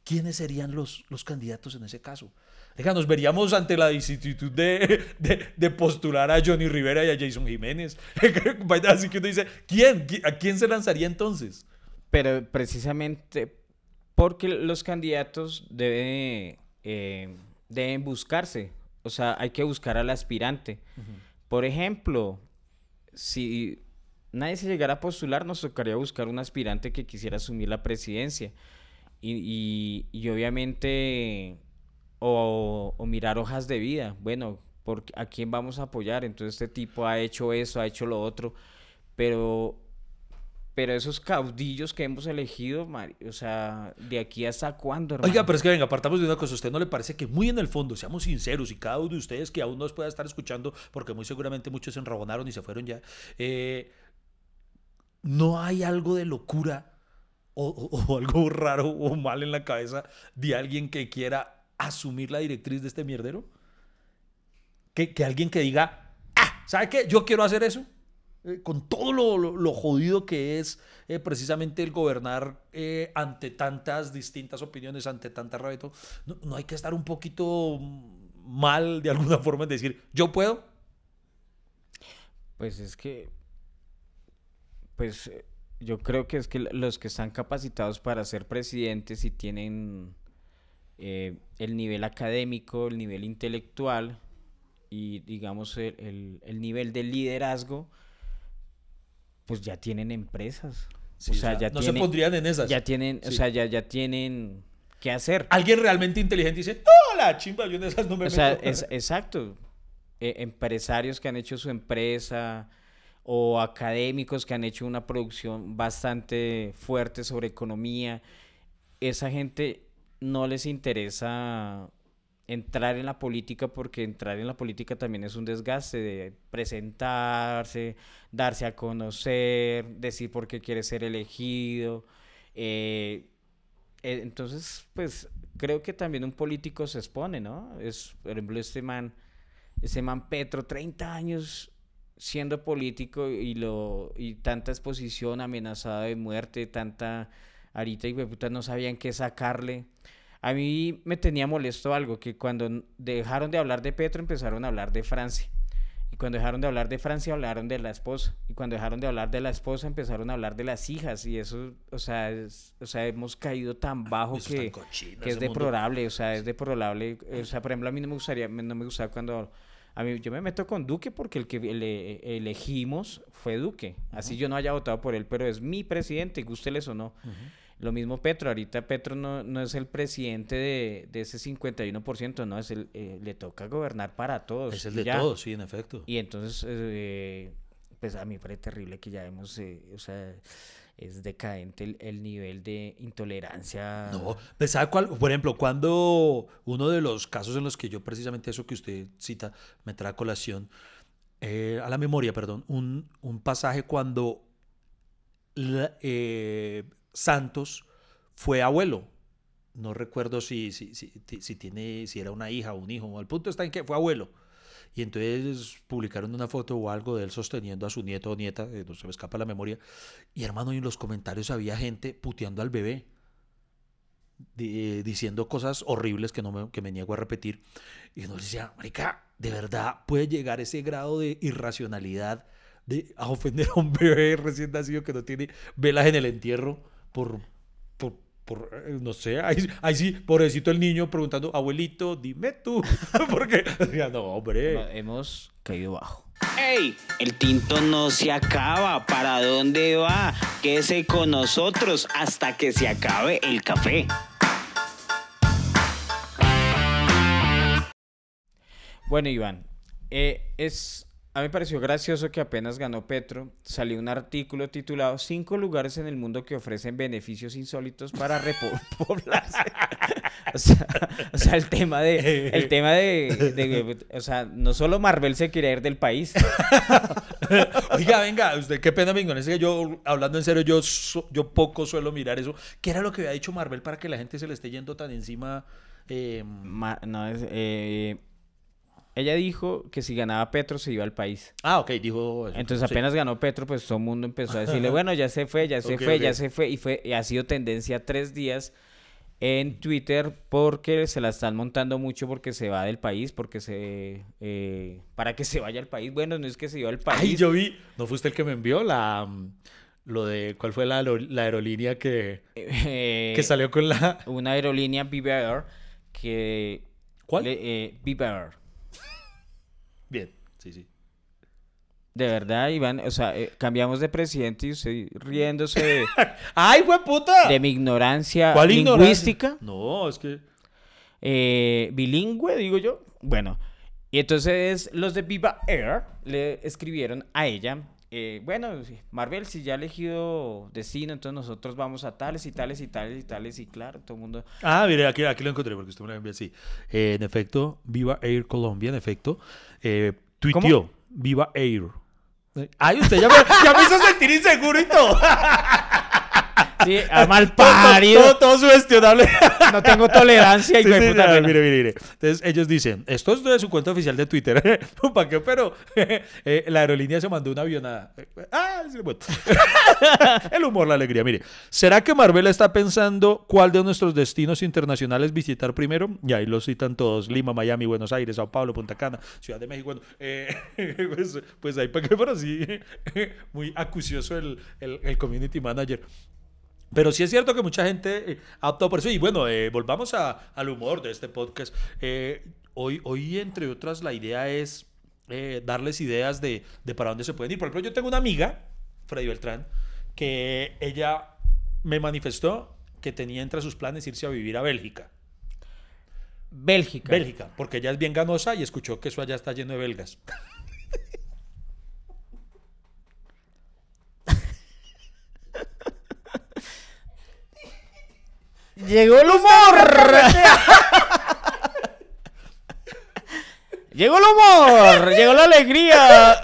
¿Quiénes serían los, los candidatos en ese caso? Oiga, nos veríamos ante la vicisitud de, de, de postular a Johnny Rivera y a Jason Jiménez. Así que uno dice, ¿quién? ¿Qui- ¿A quién se lanzaría entonces?
Pero precisamente porque los candidatos deben, eh, deben buscarse. O sea, hay que buscar al aspirante. Por ejemplo, si nadie se llegara a postular, nos tocaría buscar un aspirante que quisiera asumir la presidencia. Y, y- y obviamente, o, o mirar hojas de vida. Bueno, por, ¿a quién vamos a apoyar? Entonces este tipo ha hecho eso, ha hecho lo otro. Pero pero esos caudillos que hemos elegido, o sea, de aquí hasta cuándo, hermano.
Oiga, pero es que venga, partamos de una cosa. ¿A usted no le parece que muy en el fondo, seamos sinceros, y cada uno de ustedes que aún nos pueda estar escuchando, porque muy seguramente muchos se enrabonaron y se fueron ya, eh, ¿no hay algo de locura o, o- o algo raro o mal en la cabeza de alguien que quiera asumir la directriz de este mierdero? Que, que alguien que diga, ah, ¿sabe qué? Yo quiero hacer eso. Eh, con todo lo, lo- jodido que es eh, precisamente el gobernar eh, ante tantas distintas opiniones, ante tanta rabia no, hay que estar un poquito mal de alguna forma en decir, yo puedo.
Pues es que, pues yo creo que es que los que están capacitados para ser presidentes y tienen el nivel académico, el nivel intelectual y digamos el, el- el nivel de liderazgo, pues ya tienen empresas.
Sí,
o sea, ya
no
tienen,
se pondrían en esas.
ya tienen, o
Sí.
sea, ya, ya tienen que hacer.
Alguien realmente inteligente dice, no, la chimba, yo en esas no me
O sea,
meto".
es, exacto. Eh, empresarios que han hecho su empresa o académicos que han hecho una producción bastante fuerte sobre economía. Esa gente no les interesa entrar en la política porque entrar en la política también es un desgaste de presentarse, darse a conocer, decir por qué quiere ser elegido. eh, eh, entonces, pues creo que también un político se expone, ¿no? Es, por ejemplo, este man, ese man Petro, 30 años siendo político y lo y tanta exposición amenazada de muerte, tanta ahorita y puta no sabían qué sacarle. A mí me tenía molesto algo, que cuando dejaron de hablar de Petro empezaron a hablar de Francia. Y cuando dejaron de hablar de Francia hablaron de la esposa. Y cuando dejaron de hablar de la esposa empezaron a hablar de las hijas. Y eso, o sea, es- o sea hemos caído tan bajo
Eso
que,
cochino,
que es
mundo.
deplorable. O sea, es deplorable. O sea, por ejemplo, a mí no me gustaría, no me gustaba cuando... A mí, yo me meto con Duque porque el que ele- elegimos fue Duque. Así yo no haya votado por él, pero es mi presidente, gústeles o no. Lo mismo Petro, ahorita Petro no, no es el presidente de, de ese 51%, no, es el, eh, le toca gobernar para todos.
Es el de
ya.
todos, sí, en efecto.
Y entonces, eh, pues a mí me parece terrible que ya hemos, eh, o sea, es decadente el, el nivel de intolerancia.
No, pues, ¿sabe cuál? Por ejemplo, cuando uno de los casos en los que yo precisamente eso que usted cita me trae a colación, eh, a la memoria, perdón, un, un pasaje cuando la- Santos fue abuelo. No recuerdo si, si, si, si tiene, si era una hija o un hijo. El punto está en que fue abuelo. Y entonces publicaron una foto o algo de él sosteniendo a su nieto o nieta, eh, no se me escapa la memoria. Y hermano, en los comentarios había gente puteando al bebé di- diciendo cosas horribles que, no me, que me niego a repetir. Y uno decía, marica, ¿de verdad puede llegar ese grado de irracionalidad de a ofender a un bebé recién nacido que no tiene velas en el entierro por, por, por, eh, no sé, ahí, ahí sí, pobrecito el niño preguntando, abuelito, dime tú, porque, decía, no, hombre.
No, hemos caído bajo.
¡Ey! El tinto no se acaba. ¿Para dónde va? Quédese con nosotros hasta que se acabe el café.
Bueno, Iván, eh, es, a mí me pareció gracioso que apenas ganó Petro, salió un artículo titulado Cinco lugares en el mundo que ofrecen beneficios insólitos para repoblarse. o, sea, o sea, el tema de, el tema de, de- o sea, no solo Marvel se quiere ir del país.
Oiga, venga, usted qué pena, venga, es que yo, hablando en serio, yo, yo poco suelo mirar eso. ¿Qué era lo que había dicho Marvel para que la gente se le esté yendo tan encima? Eh,
Ma- no, es, eh, ella dijo que si ganaba Petro se iba al país.
ah, ok, dijo eso.
Entonces
Sí.
apenas ganó Petro, pues todo el mundo empezó a decirle, bueno, ya se fue, ya se fue, ya se fue. Y, fue, y ha sido tendencia tres días en Twitter porque se la están montando mucho porque se va del país, porque se... eh, para que se vaya al país. Bueno, no es que se iba al país.
Ay, yo vi, ¿no fue usted el que me envió la, mm, lo de, cuál fue la, aero- la aerolínea que,
Eh,
que salió con la...
Una aerolínea Viva Air que...
¿Cuál?
le- eh, Viva Air.
Bien, sí, sí.
De verdad, Iván, o sea, eh, cambiamos de presidente y usted riéndose de,
¡Ay, fue puta!
de mi ignorancia
¿Cuál ignorancia?
lingüística.
No, es que...
eh, bilingüe, digo yo. Bueno, y entonces los de Viva Air le escribieron a ella. eh, bueno, Marvel, si ya ha elegido destino, entonces nosotros vamos a tales y tales y tales y tales. Y claro, todo el mundo.
Ah, mire, aquí, aquí lo encontré porque usted me lo envió así. Eh, en efecto, Viva Air Colombia, en efecto, eh, tuiteó Viva Air. Ay, usted ya me, ya me hizo sentir inseguro y todo.
Sí, a mal
Todo,
parido.
todo, todo sugestionable.
No tengo tolerancia y
Sí,
puta
ya, mire, mire, mire. Entonces ellos dicen, esto es de su cuenta oficial de Twitter. ¿Para qué? Pero eh, la aerolínea se mandó una avionada. Ah, sí, bueno. El humor, la alegría. Mire, ¿será que Marvel está pensando cuál de nuestros destinos internacionales visitar primero? Y ahí lo citan todos. Lima, Miami, Buenos Aires, Sao Paulo, Punta Cana, Ciudad de México. Bueno, eh, pues, pues ahí para qué, pero sí, muy acucioso el, el, el community manager. Pero sí es cierto que mucha gente eh, ha optado por eso. Y bueno, eh, volvamos a- al humor de este podcast. Eh, hoy, hoy, entre otras, la idea es eh, darles ideas de, de para dónde se pueden ir. Por ejemplo, yo tengo una amiga, Freddy Beltrán, que ella me manifestó que tenía entre sus planes irse a vivir a Bélgica.
Bélgica.
Bélgica, porque ella es bien ganosa y escuchó que eso allá está lleno de belgas.
Llegó el humor. Llegó el humor. Llegó la alegría.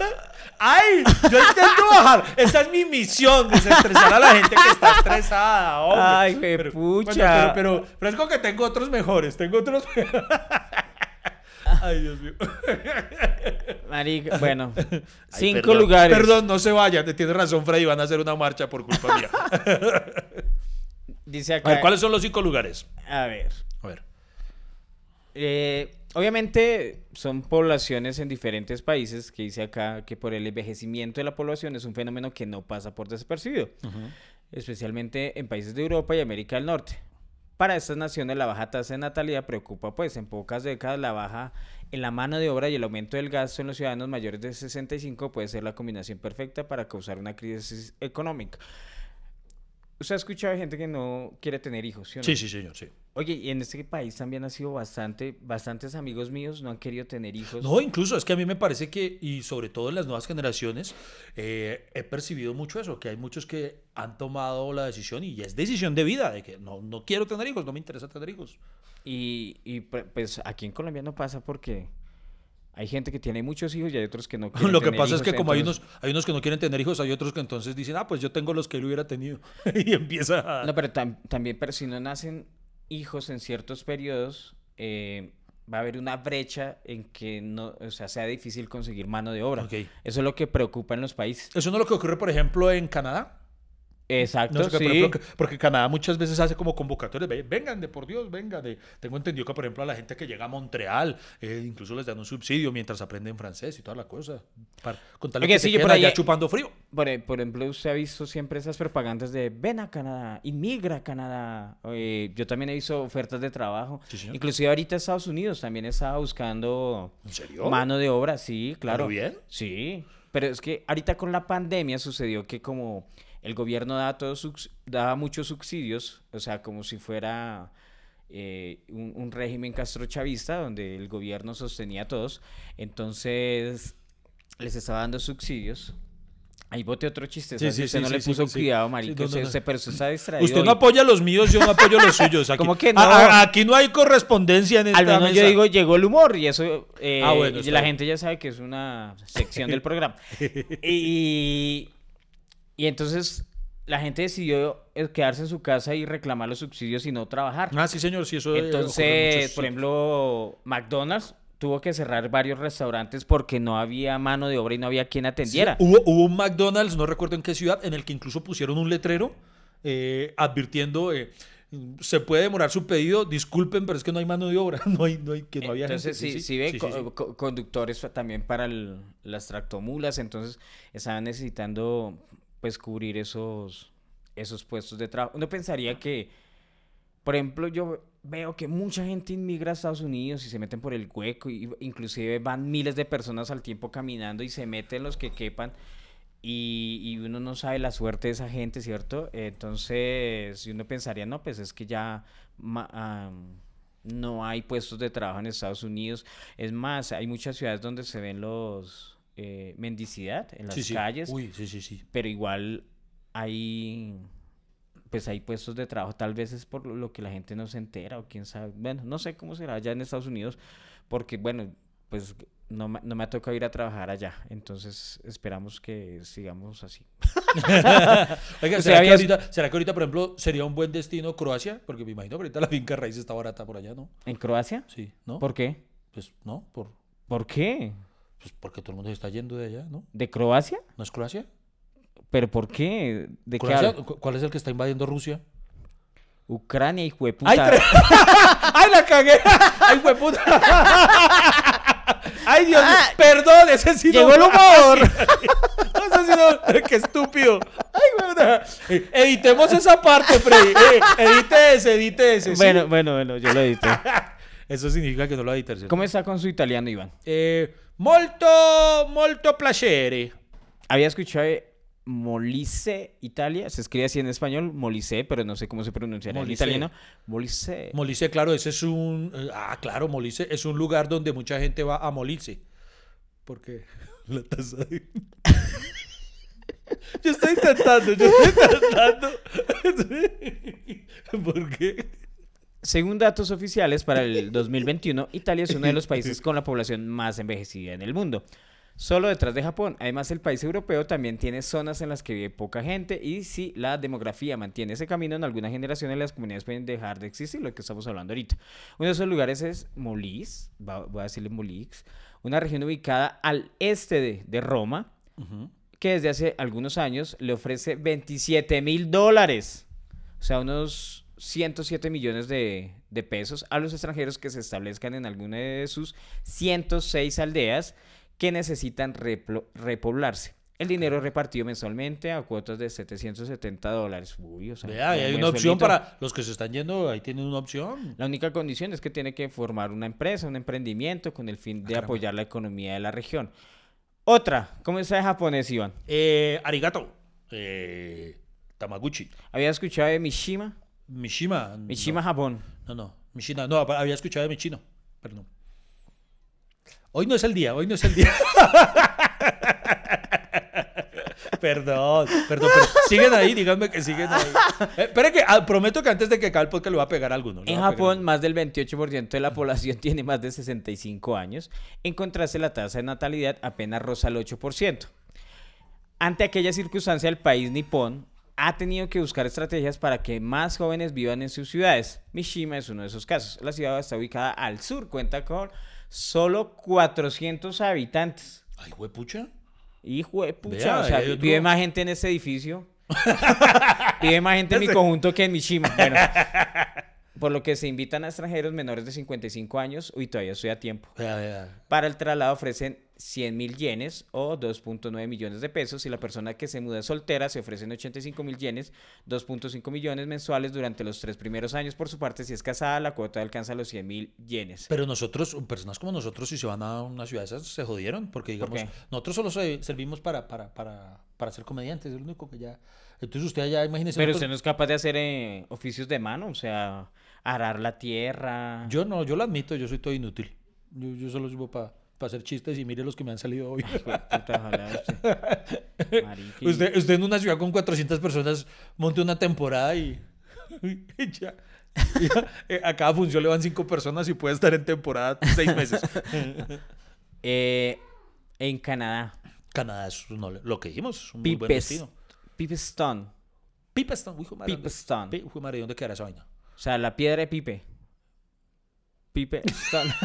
¡Ay! Yo intento bajar. Esa es mi misión, desestresar a la gente que está estresada. hombre.
Ay,
Pero-
juepucha.
bueno, pero, pero, pero es como que tengo otros mejores. Tengo otros. Ay, Dios mío.
Marica, bueno.
Ay,
cinco
perdón,
lugares.
Perdón, no se vayan. Tienes razón, Freddy. Van a hacer una marcha por culpa mía.
Dice
A
acá.
ver, ¿cuáles son los cinco lugares?
A ver.
A ver.
Eh, obviamente son poblaciones en diferentes países que dice acá que por el envejecimiento de la población es un fenómeno que no pasa por desapercibido, especialmente en países de Europa y América del Norte. Para estas naciones la baja tasa de natalidad preocupa, pues en pocas décadas la baja en la mano de obra y el aumento del gasto en los ciudadanos mayores de 65 puede ser la combinación perfecta para causar una crisis económica. Usted ha escuchado gente que no quiere tener hijos, ¿sí o no?
Sí, sí, señor, sí.
Oye, y en este país también ha sido bastante, bastantes amigos míos no han querido tener hijos.
No, incluso es que a mí me parece que, y sobre todo en las nuevas generaciones, eh, he percibido mucho eso, que hay muchos que han tomado la decisión y es decisión de vida, de que no, no quiero tener hijos, no me interesa tener hijos.
Y, y, pu- pues aquí en Colombia no pasa porque hay gente que tiene muchos hijos y hay otros que no quieren
Lo que
tener
pasa es que como hay unos, hay unos que no quieren tener hijos, hay otros que entonces dicen, ah, pues yo tengo los que él hubiera tenido. y empieza a...
No, pero tam- también, pero si no nacen hijos en ciertos periodos, eh, va a haber una brecha en que no, o sea, sea difícil conseguir mano de obra.
Ok.
Eso es lo que preocupa en los países.
Eso no es lo que ocurre, por ejemplo, en Canadá.
Exacto,
No sé qué,
sí.
ejemplo, porque Canadá muchas veces hace como convocatorias, ve- vengan de por Dios, vengan de... Tengo entendido que, por ejemplo, a la gente que llega a Montreal, eh, incluso les dan un subsidio mientras aprenden francés y toda la cosa. Para contarle
Oye,
que
sí,
se
por
allá chupando frío.
Por, e- por ejemplo, usted ha visto siempre esas propagandas de ven a Canadá, inmigra a Canadá. Eh, yo también he visto ofertas de trabajo.
Sí.
Inclusive ahorita Estados Unidos también estaba buscando
¿En serio?
mano de obra, sí, claro.
bien?
Sí, pero es que ahorita con la pandemia sucedió que como el gobierno daba, todos daba muchos subsidios, o sea, como si fuera eh, un, un régimen castrochavista donde el gobierno sostenía a todos, entonces les estaba dando subsidios. Ahí bote otro chiste,
Sí, sí,
usted
sí,
no le puso cuidado,
Sí,
marica,
no, no,
usted- pero usted está distraído.
Usted no
hoy.
apoya los míos, yo no apoyo los suyos. Aquí,
¿Cómo que
A-
no?
a- aquí no hay correspondencia en esta
Al menos yo
mesa.
digo, llegó el humor y eso, eh,
Ah, bueno,
y la
bien.
gente ya sabe que es una sección del programa. y, y entonces la gente decidió eh, quedarse en su casa y reclamar los subsidios y no trabajar.
Ah, sí, señor, sí, eso eh,
Entonces, por ejemplo, McDonald's tuvo que cerrar varios restaurantes porque no había mano de obra y no había quien atendiera.
Sí, hubo, hubo un McDonald's, no recuerdo en qué ciudad, en el que incluso pusieron un letrero eh, advirtiendo, eh, se puede demorar su pedido, disculpen, pero es que no hay mano de obra, no hay, no hay, que no había
Entonces,
gente. sí,
co-
sí, sí.
co- conductores también para el- las tractomulas, entonces estaban necesitando pues cubrir esos, esos puestos de trabajo. Uno pensaría que, por ejemplo, yo veo que mucha gente inmigra a Estados Unidos y se meten por el hueco, y inclusive van miles de personas al tiempo caminando y se meten los que quepan. Y, y uno no sabe la suerte de esa gente, ¿cierto? Entonces, uno pensaría, no, pues es que ya no hay puestos de trabajo en Estados Unidos. Es más, hay muchas ciudades donde se ven los eh, mendicidad en las
Sí, sí.
calles,
Uy, sí, sí, sí.
pero igual hay pues hay puestos de trabajo, tal vez es por lo que la gente no se entera o quién sabe. Bueno, no sé cómo será allá en Estados Unidos, porque bueno, pues no, me- no me ha tocado ir a trabajar allá. Entonces esperamos que sigamos así.
Oiga, ¿será, que
había-
ahorita, será que ahorita, por ejemplo, sería un buen destino Croacia? Porque me imagino que ahorita la finca raíz está barata por allá, ¿no?
¿En Croacia?
Sí, ¿no?
¿Por qué?
Pues no, por,
¿Por qué?
Pues porque todo el mundo se está yendo de allá, ¿no?
¿De Croacia?
¿No es Croacia?
¿Pero por qué? ¿De qué
Croacia, ¿Cuál es el que está invadiendo Rusia?
Ucrania, hijo de puta.
¡Ay, tre- ¡Ay, la cagué! ¡Ay, puta! ¡Ay, Dios mío! ¡Perdón! Ese sí
Llegó
no-
el humor.
Ese sí no- ¡Qué estúpido! ¡Ay, puta! Editemos esa parte, Freddy. Eh, edite ese, edite ese. ¿sí?
Bueno, bueno, bueno, yo lo edité.
Eso significa que no lo edite, ¿cierto?
¿Cómo está con su italiano, Iván?
Eh, molto, molto piacere.
Había escuchado Molise, Italia. Se escribe así en español, Molise, pero no sé cómo se pronunciará en italiano. Molise.
Molise, claro, ese es un... eh, ah, claro, Molise es un lugar donde mucha gente va a molirse. Porque la tasa de... Yo estoy intentando, yo estoy intentando. ¿Por qué?
Según datos oficiales para el 2021, Italia es uno de los países con la población más envejecida en el mundo. Solo detrás de Japón. Además, el país europeo también tiene zonas en las que vive poca gente y si la demografía mantiene ese camino, en algunas generaciones las comunidades pueden dejar de existir, lo que estamos hablando ahorita. Uno de esos lugares es Molise, voy a decirle Molix, una región ubicada al este de, de Roma, que desde hace algunos años le ofrece 27 mil dólares, o sea, unos 107 millones de, de pesos a los extranjeros que se establezcan en alguna de sus 106 aldeas que necesitan replo- repoblarse. El dinero es repartido mensualmente a cuotas de 770 dólares. Uy, o sea,
Vea, hay una opción para los que se están yendo, ahí tienen una opción.
La única condición es que tiene que formar una empresa, un emprendimiento con el fin de
caramba.
apoyar la economía de la región. Otra, ¿cómo está de japonés, Iván?
Eh, arigato. Eh, Tamaguchi.
¿Había escuchado de Mishima?
Mishima.
Mishima,
no.
Japón.
No, no, Mishina, no, había escuchado de mi chino, pero no. Hoy no es el día, hoy no es el día. perdón, perdón, pero siguen ahí, díganme que siguen ahí. Eh, que, ah, prometo que antes de que acabe el podcast le voy a pegar a alguno.
En Japón, más del 28% de la población tiene más de 65 años. En contraste, la tasa de natalidad apenas roza el 8%. Ante aquella circunstancia, el país nipón ha tenido que buscar estrategias para que más jóvenes vivan en sus ciudades. Mishima es uno de esos casos. La ciudad está ubicada al sur, cuenta con solo 400 habitantes.
Ay, huepucha.
Hijo de pucha,
Vea,
o sea,
otro-
vive más gente en ese edificio. vive más gente en mi conjunto que en Mishima. Bueno, por lo que se invitan a extranjeros menores de 55 años. Uy, todavía estoy a tiempo. Para el traslado ofrecen 100 mil yenes o 2.9 millones de pesos. Y la persona que se muda soltera se ofrecen 85 mil yenes, 2.5 millones mensuales durante los tres primeros años. Por su parte, si es casada, la cuota alcanza los 100 mil yenes.
Pero nosotros, personas como nosotros, si se van a una ciudad esas, se jodieron. Porque, digamos, nosotros solo se- servimos para, para, para, para ser comediantes. Es lo único que ya. Entonces, usted allá, imagínese.
Pero
nosotros-
usted no es capaz de hacer eh, oficios de mano, o sea, arar la tierra.
Yo no, yo lo admito, yo soy todo inútil. Yo, yo solo sirvo para hacer chistes y mire los que me han salido hoy.
Usted.
Usted, usted en una ciudad con 400 personas monte una temporada y, y ya. ya, eh, A cada función le van cinco personas y puede estar en temporada seis meses.
Eh, en Canadá,
Canadá es no, lo que dijimos, es un muy buen destino.
Pipestone,
Pipestone, uy, hijo de madre, ¿dónde-
Pipestone.
Pi- hijo de madre, ¿dónde quedará esa vaina?
O sea, la piedra de Pipe. Pipestone.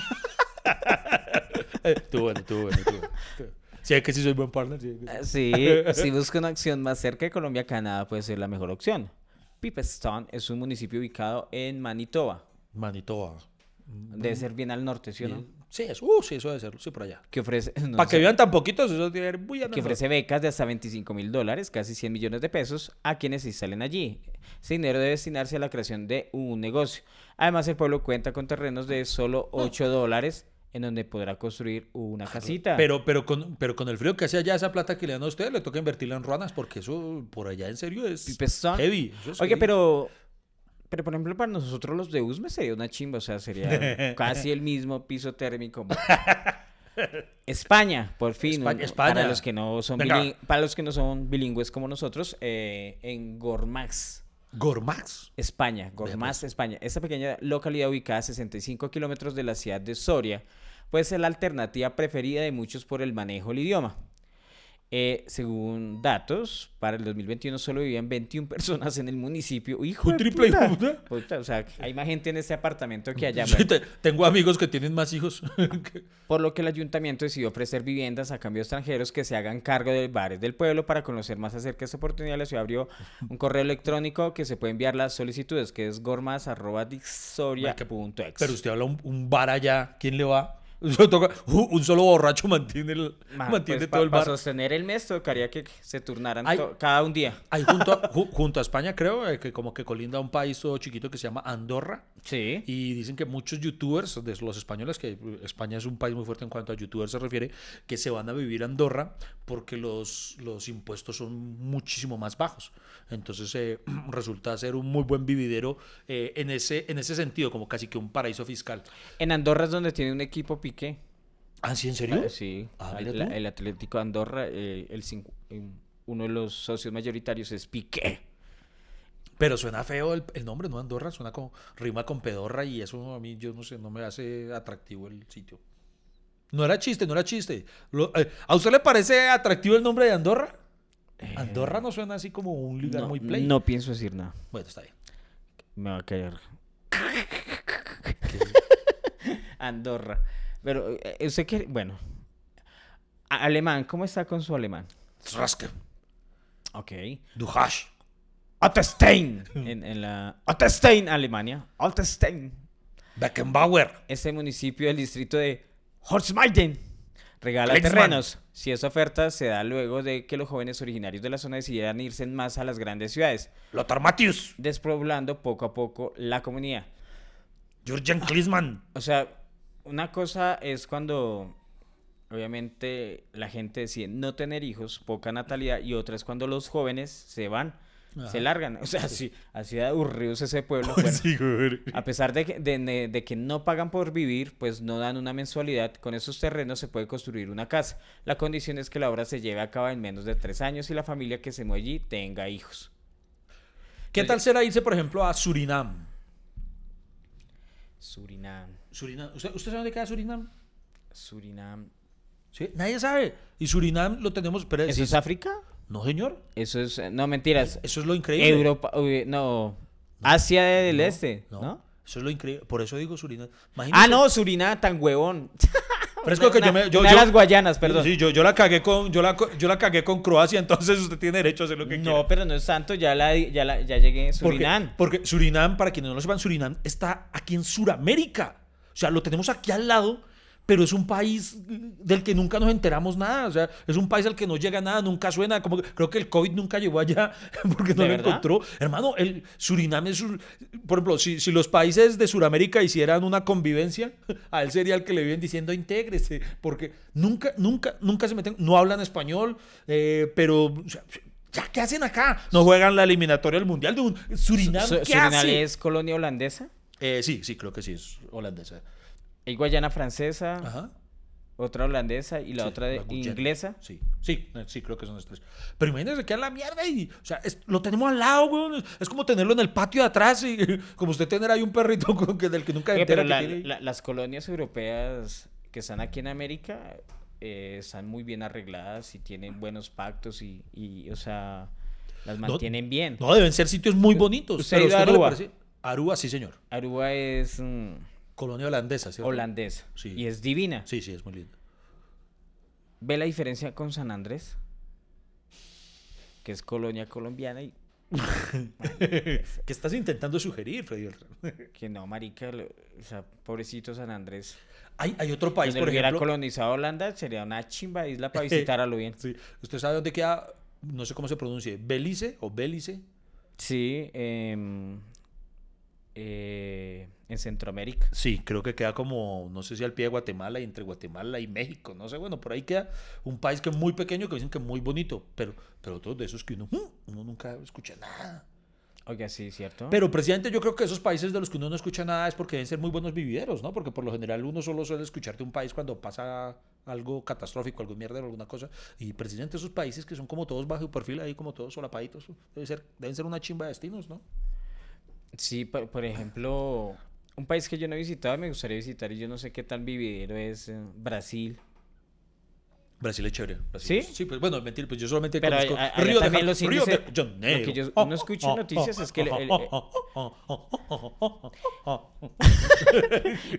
Eh, Estuvo bueno, estuvo bueno, estuvo bueno. Sí, es que sí soy buen partner. sí.
Sí, si busca una opción más cerca de Colombia, Canadá puede ser la mejor opción. Pipestone es un municipio ubicado en Manitoba.
Manitoba.
Debe ser bien al norte, ¿sí o no?
Sí, eso, uh, sí, eso debe serlo, sí, por allá.
Que ofrece, no
Para que vivan tan poquitos, eso debe ser muy
que ofrece becas de hasta 25 mil dólares, casi 100 millones de pesos, a quienes se instalen allí. Ese dinero debe destinarse a la creación de un negocio. Además, el pueblo cuenta con terrenos de solo 8 dólares en donde podrá construir una casita.
Pero, pero, con, pero con el frío que hace allá, esa plata que le dan a ustedes, le toca invertirla en ruanas, porque eso por allá en serio es
Pipestone.
heavy. eso es
Oye,
heavy.
pero, pero por ejemplo, para nosotros los de Usme sería una chimba, o sea, sería casi el mismo piso térmico. España, por fin.
España-.
Para los que no son, para los que no son bilingües como nosotros, eh, en Gormax.
Gormax.
España, Gormaz,
pues.
España. Esta pequeña localidad ubicada a 65 kilómetros de la ciudad de Soria, puede ser la alternativa preferida de muchos por el manejo del idioma. Eh, según datos, para el 2021 solo vivían 21 personas en el municipio. Hijo de
triple
puta.
puta.
Puta, o sea, hay más gente en este apartamento que allá.
Sí, te- tengo amigos que tienen más hijos.
Por lo que el ayuntamiento decidió ofrecer viviendas a cambio de extranjeros que se hagan cargo de bares del pueblo. Para conocer más acerca de esta oportunidad, la ciudad abrió un correo electrónico que se puede enviar las solicitudes, que es gormas.dixoria.ex.
Pero usted habla un, un bar allá, ¿quién le va? Toca- un un solo borracho mantiene, el,
Ma,
mantiene
pues,
todo el
Para
bar.
sostener el mes tocaría que se turnaran cada un día.
Ahí junto a, ju- junto a España, creo, eh, que como que colinda un país todo chiquito que se llama Andorra.
Sí.
Y dicen que muchos youtubers, de los españoles, que España es un país muy fuerte en cuanto a youtubers se refiere, que se van a vivir a Andorra porque los, los impuestos son muchísimo más bajos. Entonces eh, resulta ser un muy buen vividero eh, en, ese, en ese sentido, como casi que un paraíso fiscal.
En Andorra es donde tiene un equipo Piqué.
¿Ah, sí, en serio?
Ah, Sí.
Ah, mira
el,
tú.
el Atlético de Andorra, eh, el em, uno de los socios mayoritarios es Piqué.
Pero suena feo el, el nombre, ¿no? Andorra, suena como rima con pedorra y eso a mí, yo no sé, no me hace atractivo el sitio. No era chiste, no era chiste. Lo- eh, ¿A usted le parece atractivo el nombre de Andorra? Andorra no suena así como un lugar
Eh, No,
muy play.
no pienso decir nada.
Bueno, está bien.
Me va a caer. Andorra. Pero, eh, usted quiere. Bueno. Alemán, ¿cómo está con su alemán?
Raske,
Ok.
du Hasch.
Ottestein. en, en la. Ottestein, Alemania. Ottestein.
Beckenbauer.
Este municipio del distrito de Holzmeiden regala
Klinsmann.
terrenos. Si esa oferta se da luego de que los jóvenes originarios de la zona decidieran irse más a las grandes ciudades,
Lothar Matthäus.
despoblando poco a poco la comunidad.
Jürgen Klinsmann.
O sea, una cosa es cuando obviamente la gente decide no tener hijos, poca natalidad, y otra es cuando los jóvenes se van, se largan. O sea, así, así de aburridos ese pueblo. bueno,
Sí, güey.
a pesar de que, de- de- de que no pagan por vivir, pues no dan una mensualidad, con esos terrenos se puede construir una casa. La condición es que la obra se lleve a cabo en menos de tres años y la familia que se mueve allí tenga hijos.
¿Qué tal será irse, por ejemplo, a Surinam?
Surinam,
Surinam. ¿Usted, ¿Usted sabe dónde queda Surinam?
Surinam.
Sí, nadie sabe. Y Surinam lo tenemos. Pero
¿Eso es África?
No, señor.
Eso es, eh, no mentiras.
Eso es lo increíble.
Europa, uy, no, Asia del Este, ¿no?
No, Eso es lo increíble. Por eso digo Surinam.
Ah, no, Surinam, tan huevón.
Es que yo me. Yo,
una de
yo-
las Guayanas, perdón.
Sí, yo, yo la cagué con. Yo la, yo la cagué con Croacia, entonces usted tiene derecho a hacer lo que quiera.
No, pero no es tanto, ya, la, ya, la, ya llegué a
Porque,
Surinam.
porque Surinam, para quienes no lo sepan, Surinam está aquí en Sudamérica. O sea, lo tenemos aquí al lado, pero es un país del que nunca nos enteramos nada. O sea, es un país al que no llega nada, nunca suena. Como que- creo que el COVID nunca llegó allá porque no
¿De
lo
verdad?
encontró. Hermano, el Surinam es Por ejemplo, si, si los países de Sudamérica hicieran una convivencia, a él sería el que le viven diciendo intégrese. Porque nunca, nunca, nunca se meten. No hablan español, eh, pero. o sea, ya, ¿qué hacen acá? No juegan la eliminatoria del mundial de un Surinam.
Su-
¿Qué
Surinam
hace?
es colonia holandesa.
Eh, sí, sí, creo que sí, es holandesa.
Hay Guayana francesa,
Ajá.
otra holandesa y la
Sí,
otra de-
la
inglesa.
Sí, sí, eh, sí, creo que son las tres. Pero imagínense que a la mierda y, o sea, es- lo tenemos al lado, güey. Es como tenerlo en el patio de atrás y como usted tener ahí un perrito con que, del que nunca
Oye,
entera
pero la-
que tiene.
la- las colonias europeas que están aquí en América eh, están muy bien arregladas y tienen buenos pactos y, y, o sea, las
No,
mantienen bien.
No, deben ser sitios muy bonitos.
¿Usted ha
pero usted no le parece? Aruba, sí, señor.
Aruba es mm,
Colonia holandesa, ¿cierto?
holandesa
Sí.
y es divina.
Sí, sí, es muy lindo.
¿Ve la diferencia con San Andrés? Que es colonia colombiana y
¿Qué estás intentando sugerir, Freddy Beltrán?
que no, marica, lo- o sea, pobrecito San Andrés.
Hay, hay otro país,
Donde
por
hubiera
ejemplo.
colonizado Holanda sería una chimba isla para visitar a lo bien.
Sí. ¿Usted sabe dónde queda? No sé cómo se pronuncie. ¿Belice o Belice?
Sí, em, eh, en Centroamérica.
Sí, creo que queda como, no sé si al pie de Guatemala y entre Guatemala y México, no sé, bueno, por ahí queda un país que es muy pequeño, que dicen que es muy bonito, pero, pero otros de esos que uno, mm, uno nunca escucha nada.
Oiga, sí, ¿cierto?
Pero precisamente yo creo que esos países de los que uno no escucha nada es porque deben ser muy buenos vivideros, ¿no? Porque por lo general uno solo suele escuchar de un país cuando pasa algo catastrófico, algo mierda o alguna cosa. Y precisamente esos países que son como todos bajo perfil, ahí como todos solapaditos, debe ser, deben ser una chimba de destinos, ¿no?
Sí, por, por ejemplo, Un país que yo no he visitado y me gustaría visitar y yo no sé qué tan vividero es eh, Brasil.
Brasil es chévere. Brasil
¿Sí?
Sí, pues bueno, mentir, pues yo solamente
Pero
conozco
a-
Río de
los
Río de Janeiro.
lo que yo no escucho noticias es que el- el-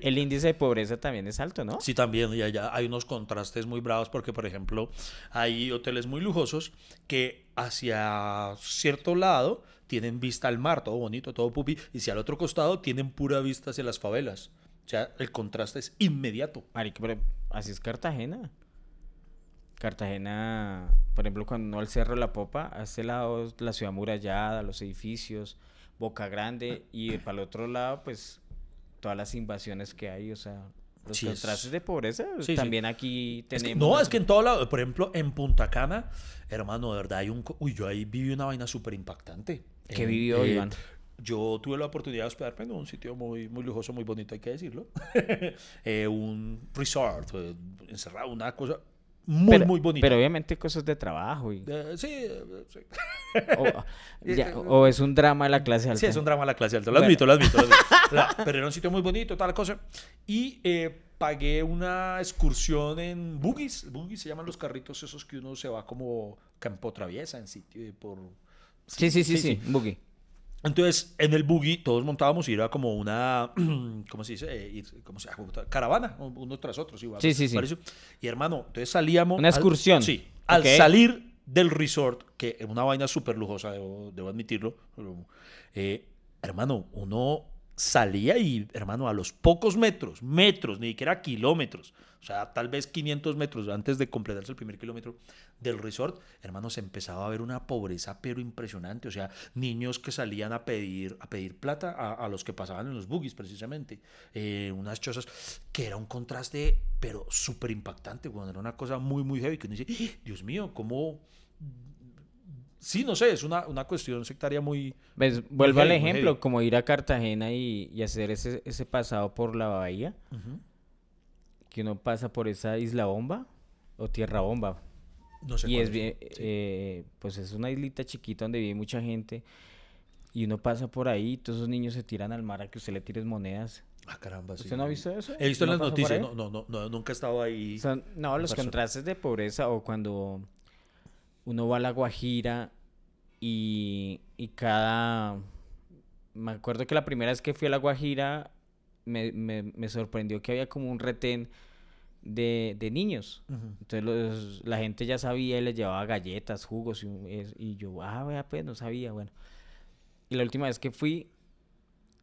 El índice de pobreza también es alto, ¿no?
Sí, también, y allá hay unos contrastes muy bravos porque, por ejemplo, hay hoteles muy lujosos que hacia cierto lado tienen vista al mar, todo bonito, todo pupi, y si al otro costado tienen pura vista hacia las favelas. O sea, el contraste es inmediato.
Marica, pero así es Cartagena. Cartagena, por ejemplo, cuando uno al Cerro de la Popa, a este lado la ciudad murallada, los edificios, Boca Grande, y para el otro lado, pues, todas las invasiones que hay, o sea, los
Sí,
contrastes de pobreza,
Sí, sí.
también aquí
Es que-
tenemos...
no, es que en todo lado, por ejemplo, en Punta Cana, hermano, de verdad hay un... Uy, yo ahí viví una vaina súper impactante.
¿Qué
En-
vivió,
eh,
Iván?
Yo tuve la oportunidad de hospedarme en un sitio muy, muy lujoso, muy bonito, hay que decirlo. Eh, un resort, eh, encerrado, una cosa muy,
pero,
muy bonita.
Pero obviamente cosas de trabajo, y,
Eh, sí, eh, sí.
o, ya- o es un drama de la clase alta.
Sí, es un drama de la clase alta. Lo
Bueno.
admito, lo admito. lo admito. La- pero era un sitio muy bonito, tal cosa. Y eh, pagué una excursión en buggies. Buggies se llaman los carritos esos que uno se va como campo traviesa en sitio por...
Sí, sí, sí, sí, boogie.
Entonces, en el buggy todos montábamos y era como una, ¿cómo se dice? Eh, ir- ¿Cómo se llama? Caravana, unos tras igual,
Sí, sí, sí.
parece. Y hermano, entonces salíamos...
Una
al-
excursión.
sí. Al
Ok.
salir del resort, que es una vaina súper lujosa, debo, debo admitirlo, eh, hermano, uno salía y, hermano, a los pocos metros, metros, ni siquiera kilómetros, o sea, tal vez 500 metros antes de completarse el primer kilómetro del resort, hermano, se empezaba a ver una pobreza pero impresionante, o sea, niños que salían a pedir, a pedir plata a, a los que pasaban en los buggies precisamente, eh, unas chozas que era un contraste pero súper impactante, cuando era una cosa muy, muy heavy, que uno dice, "¡Ah! Dios mío, ¿cómo...? Sí, no sé, es una, una cuestión sectaria muy...
Ves, vuelvo al
heavy,
ejemplo, como ir a Cartagena y, y hacer ese, ese pasado por la bahía, que uno pasa por esa isla bomba o tierra bomba.
No sé
y es bien,
Sí.
eh, pues es una islita chiquita donde vive mucha gente y uno pasa por ahí y todos esos niños se tiran al mar a que usted le tires monedas.
Ah, caramba, sí.
¿Usted no ha visto eso?
He visto en
¿No
las noticias, no, no, no, nunca he estado ahí.
Son- no, los contrastes de pobreza o cuando uno va a La Guajira y, y cada... Me acuerdo que la primera vez que fui a La Guajira me, me- me sorprendió que había como un retén de, de niños. Entonces los- la gente ya sabía y les llevaba galletas, jugos y, y yo, ah, vea, pues no sabía, bueno. Y la última vez que fui,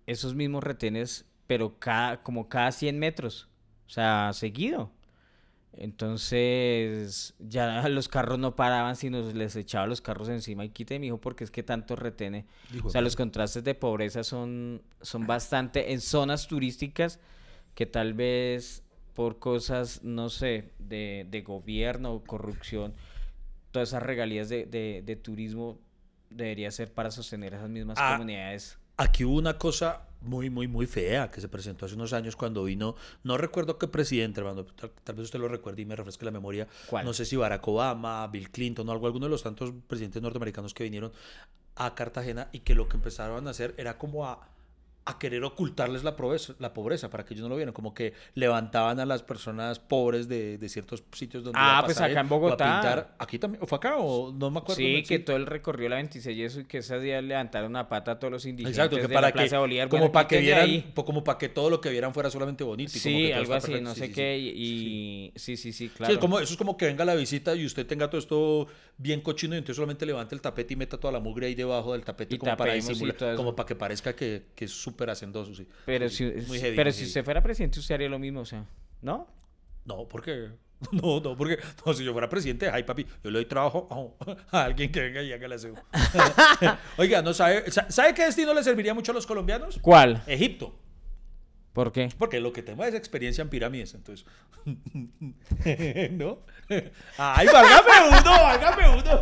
esos mismos retenes, pero cada, como cada 100 metros, o sea, seguido. Entonces, ya los carros no paraban, sino les echaba los carros encima y quite, mi hijo, porque es que tanto retene.
Hijo
O sea, los contrastes de pobreza son, son bastante en zonas turísticas que tal vez por cosas, no sé, de, de gobierno o corrupción, todas esas regalías de, de- de turismo debería ser para sostener esas mismas
Ah,
comunidades.
Aquí hubo una cosa muy, muy, muy fea que se presentó hace unos años cuando vino, no recuerdo qué presidente, hermano, tal, tal vez usted lo recuerde y me refresque la memoria.
¿Cuál?
No sé si Barack Obama, Bill Clinton o algo, alguno de los tantos presidentes norteamericanos que vinieron a Cartagena y que lo que empezaron a hacer era como a, a querer ocultarles la pobreza, la pobreza para que ellos no lo vieran, como que levantaban a las personas pobres de, de ciertos sitios donde
Ah,
iba a
pues acá en
o a
Bogotá.
pintar. Aquí también, o fue acá, o no me acuerdo.
Sí, que todo el recorrió la 26 y eso, y que ese día levantaron una pata a todos los indigentes
Exacto, que
de
para
la
que,
Plaza Bolívar.
como
bueno,
para que vieran,
ahí.
como para que todo lo que vieran fuera solamente bonito. y como que
Sí, algo así,
perfecto.
no
Sí,
sé
sí,
qué,
sí.
y sí, sí, sí,
Sí,
claro.
es como, eso es como que venga la visita y usted tenga todo esto bien cochino y entonces solamente levante el tapete y meta toda la mugre ahí debajo del tapete
Y
como para disimular, como para que parezca que, que es súper hacendoso, sí.
Pero
Sí,
si,
muy heavy,
pero
muy
si usted fuera presidente, usted haría lo mismo, o sea, ¿no?
No, porque... No, no, porque no, si yo fuera presidente, ay papi, yo le doy trabajo a, a alguien que venga y haga la aseo. Oiga, ¿no sabe, sa- ¿sabe qué destino le serviría mucho a los colombianos?
¿Cuál?
Egipto.
¿Por qué?
Porque lo que tengo es experiencia en pirámides, entonces. ¿No? ¡Ay, válgame uno! ¡Válgame uno!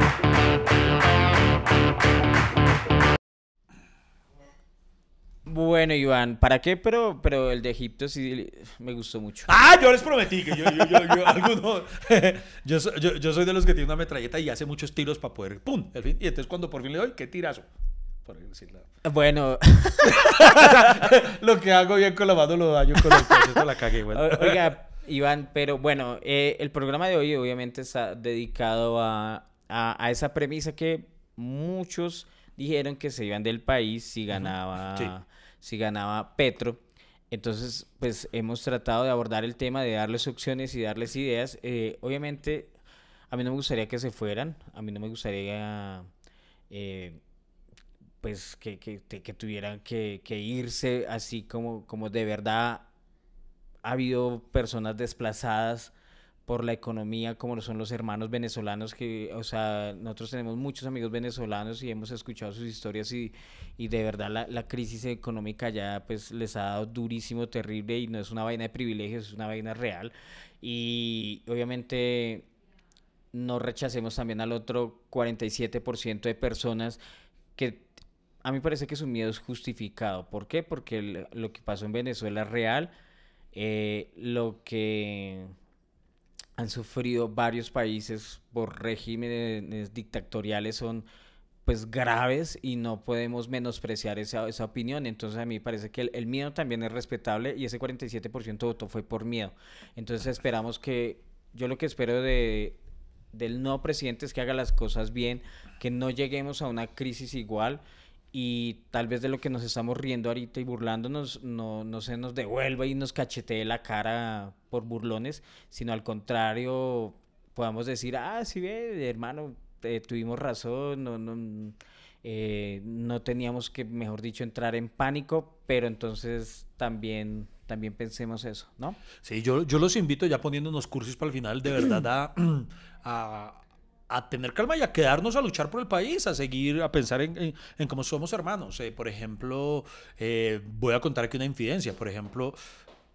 Bueno, Iván, ¿para qué? Pero, pero el de Egipto sí me gustó mucho.
Ah, yo les prometí que yo, yo, yo, yo, alguno- yo, yo- yo soy de los que tiene una metralleta y hace muchos tiros para poder, ¡pum! al fin. Y entonces cuando por fin le doy, ¡qué tirazo! Por decirlo.
Bueno,
Lo que hago bien con la mano lo daño con los esto la cagué, bueno.
oiga, Iván, pero bueno, eh, el programa de hoy obviamente está dedicado a, a, a esa premisa que muchos dijeron que se iban del país si ganaba,
Sí.
Si ganaba Petro. Entonces, pues hemos tratado de abordar el tema, de darles opciones y darles ideas. Eh, obviamente, a mí no me gustaría que se fueran, a mí no me gustaría, eh, pues, que, que, que tuvieran que, que irse así como, como de verdad ha habido personas desplazadas por la economía, como lo son los hermanos venezolanos, que, o sea, nosotros tenemos muchos amigos venezolanos y hemos escuchado sus historias y, y de verdad la, la crisis económica ya pues les ha dado durísimo, terrible y no es una vaina de privilegios, es una vaina real. Y obviamente no rechacemos también al otro 47% de personas que a mí parece que su miedo es justificado. ¿Por qué? Porque lo que pasó en Venezuela es real. eh, lo que han sufrido varios países por regímenes dictatoriales son pues graves y no podemos menospreciar esa, esa opinión. Entonces a mí parece que el, el miedo también es respetable y ese 47% votó fue por miedo. Entonces esperamos que, yo lo que espero de, del nuevo presidente es que haga las cosas bien, que no lleguemos a una crisis igual y tal vez de lo que nos estamos riendo ahorita y burlándonos no, no se nos devuelva y nos cachetee la cara por burlones, sino al contrario podamos decir, ah, sí ve, hermano, eh, tuvimos razón, no, no, eh, no teníamos que, mejor dicho, entrar en pánico, pero entonces también, también pensemos eso, ¿no?
Sí, yo, yo los invito ya poniendo unos cursos para el final, de verdad, a, a, a tener calma y a quedarnos a luchar por el país, a seguir, a pensar en, en- en cómo somos hermanos. Eh, por ejemplo, eh, voy a contar aquí una infidencia. Por ejemplo,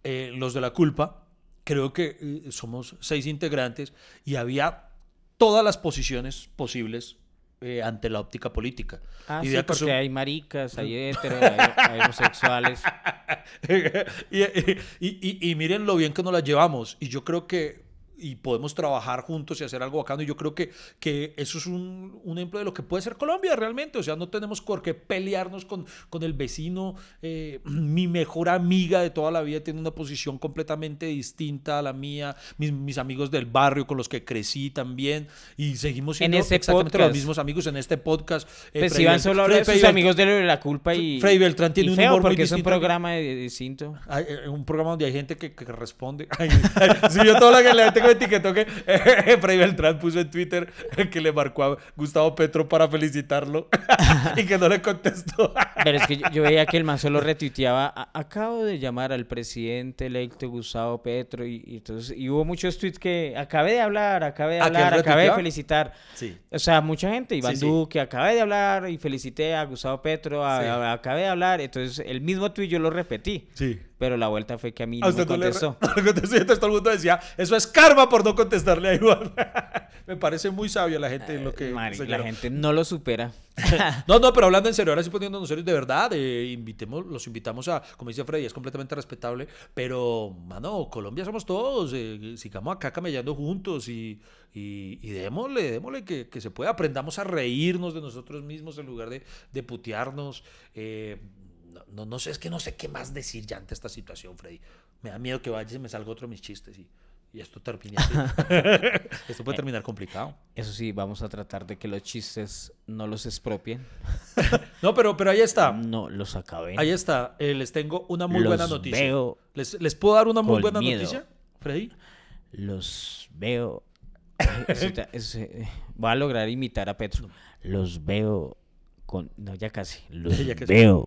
eh, los de la culpa, creo que eh, somos seis integrantes y había todas las posiciones posibles eh, ante la óptica política.
Ah,
Y
sí, porque
acaso-
hay maricas, hay heteros, hay, hay homosexuales.
y, y- y- y miren lo bien que nos la llevamos. Y yo creo que y podemos trabajar juntos y hacer algo bacano. Y yo creo que, que eso es un, un ejemplo de lo que puede ser Colombia realmente. O sea, no tenemos por qué pelearnos con, con el vecino. Eh, mi mejor amiga de toda la vida tiene una posición completamente distinta a la mía. Mis, mis amigos del barrio con los que crecí también. Y seguimos
En
siendo
ese
exactamente los mismos amigos en este podcast. Eh,
Pues Iván
Bel-
solo habla de sus amigos de la culpa y.
Freddy Beltrán tiene un humor muy
porque es un programa distinto.
Hay eh, un programa donde hay gente que, que responde. Ay, ay, sí, yo toda la, gente me etiquetó que eh, Freddy Beltrán puso en Twitter que le marcó a Gustavo Petro para felicitarlo y que no le contestó.
Pero es que yo, yo veía que el man solo retuiteaba. "A- Acabo de llamar al presidente electo Gustavo Petro. Y, y entonces y hubo muchos tweets que acabé de hablar, acabé de
¿A quién
hablar, acabé de felicitar.
Sí.
O sea, mucha gente, Iván
Sí, sí.
Duque, acabé de hablar y felicité a Gustavo Petro, a- acabé de hablar. Entonces, el mismo tweet yo lo repetí.
Sí.
Pero la vuelta fue que a mí
A
no
usted
me
no le,
contestó.
no contestó. Y entonces todo el mundo decía, eso es karma por no contestarle a Iván. Me parece muy sabio la gente en lo que...
Mari, la gente no lo supera.
No, no, pero hablando en serio, ahora sí poniéndonos serios de verdad, eh, invitemos, los invitamos a, como dice Freddy, es completamente respetable, pero, mano, Colombia somos todos, eh, sigamos acá camellando juntos y, y, y démosle, démosle que, que se pueda, aprendamos a reírnos de nosotros mismos en lugar de, de putearnos. eh, no, no, no sé, es que no sé qué más decir ya ante esta situación, Freddy. Me da miedo que vaya y me salga otro de mis chistes y, y esto termine así. esto puede terminar complicado.
Eso sí, vamos a tratar de que los chistes no los expropien.
No, pero, pero ahí está.
No los acaben.
Ahí está. Eh, les tengo una muy
Los
buena noticia.
veo
¿Les, les puedo dar una muy buena
miedo.
noticia, Freddy?
Los veo. Eso te- eso, eh, voy a lograr imitar a Petro. Los veo con. No, ya casi. Los
Ya casi.
veo.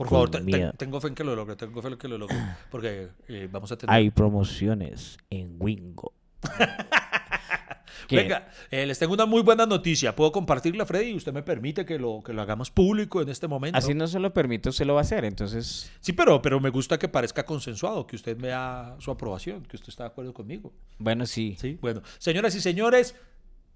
Por favor, te- tengo fe en que lo logre, tengo fe en que lo logre. Porque eh, vamos a tener...
Hay promociones en Wingo.
Venga, eh, les tengo una muy buena noticia. ¿Puedo compartirla, Freddy? ¿Usted me permite que lo, que lo hagamos público en este momento?
Así no se lo permito, se lo va a hacer. Entonces,
Sí, pero, pero me gusta que parezca consensuado, que usted me da su aprobación, que usted está de acuerdo conmigo.
bueno, sí.
Sí, bueno. Señoras y señores,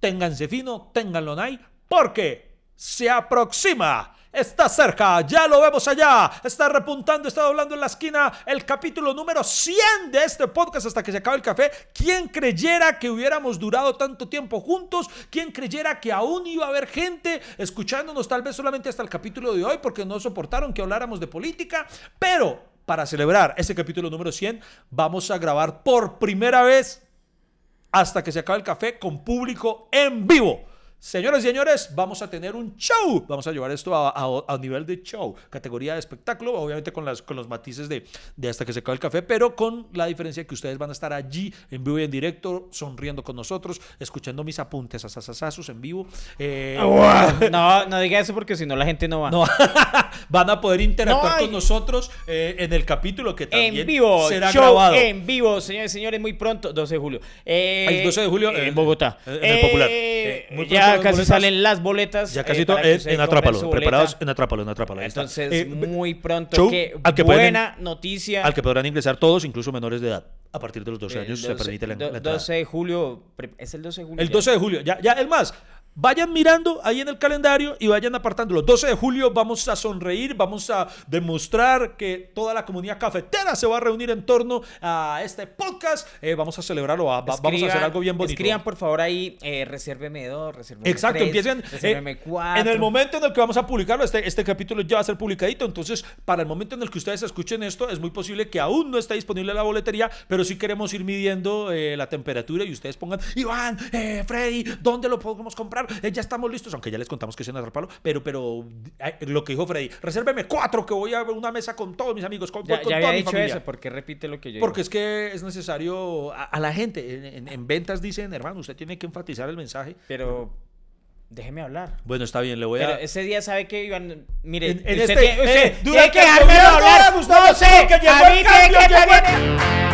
ténganse fino, ténganlo ahí, porque se aproxima Está cerca, ya lo vemos allá. Está repuntando, está doblando en la esquina el capítulo número 100 de este podcast hasta que se acabe el café. ¿Quién creyera que hubiéramos durado tanto tiempo juntos? ¿Quién creyera que aún iba a haber gente escuchándonos tal vez solamente hasta el capítulo de hoy porque no soportaron que habláramos de política? Pero para celebrar este capítulo número 100 vamos a grabar por primera vez hasta que se acabe el café con público en vivo. Señoras y señores, vamos a tener un show. Vamos a llevar esto a, a- a nivel de show, categoría de espectáculo, obviamente con, las, con los matices de, de hasta que se acabe el café, pero con la diferencia que ustedes van a estar allí en vivo y en directo, sonriendo con nosotros, escuchando mis apuntes asasasazos en vivo. Eh,
No, no diga eso porque si no la gente no va.
no, van a poder interactuar
No
con nosotros eh, en el capítulo que también
En vivo,
será
show
grabado.
en vivo, señores y señores, muy pronto, 12 de julio. Eh,
El 12 de julio,
en Bogotá.
en el Popular.
Eh,
muy
ya casi
boletas.
salen las boletas.
Ya
eh,
casi todo
para que
en, en Atrápalo, preparados en Atrápalo, en Atrápalo. ahí está.
Entonces,
Eh,
muy pronto.
show
qué
al que pueden-
buena noticia.
al que podrán ingresar todos, incluso menores de edad. A partir de los 12
El
años se
12
permite la,
do-
la entrada.
12 de julio. ¿Es el 12 de julio?
El
ya?
12 de julio, ya, ya, es más, vayan mirando ahí en el calendario y vayan apartando. El 12 de julio vamos a sonreír, vamos a demostrar que toda la comunidad cafetera se va a reunir en torno a este podcast. Eh, vamos a celebrarlo, va- va- vamos a hacer algo bien bonito.
Escriban por favor ahí, eh, resérveme dos, resérveme
Exacto,
tres,
empiecen.
resérveme
eh,
cuatro.
en el momento en el que vamos a publicarlo, este, este capítulo ya va a ser publicadito. Entonces, para el momento en el que ustedes escuchen esto, es muy posible que aún no esté disponible la boletería, pero sí queremos ir midiendo eh, la temperatura y ustedes pongan, Iván, eh, Freddy, ¿dónde lo podemos comprar? Eh, ya estamos listos, aunque ya les contamos que es en Atrapalo, pero, pero eh, lo que dijo Freddy, resérveme cuatro, que voy a una mesa con todos mis amigos, con,
Ya,
con
ya
toda
había
mi
dicho
familia.
eso, ¿por qué repite lo que yo
Porque
digo?
es que es necesario a, a la gente. En, en- en ventas dicen, hermano, usted tiene que enfatizar el mensaje.
Pero déjeme hablar.
Bueno, está bien, le voy
Pero
a.
ese día sabe que iban. Mire,
En- en
usted
este-
tiene, usted
eh,
tiene que
el
dejármelo hablar. No sé,
que llegó
a mí
el
tiene
cambio,
que
llegó el-
también-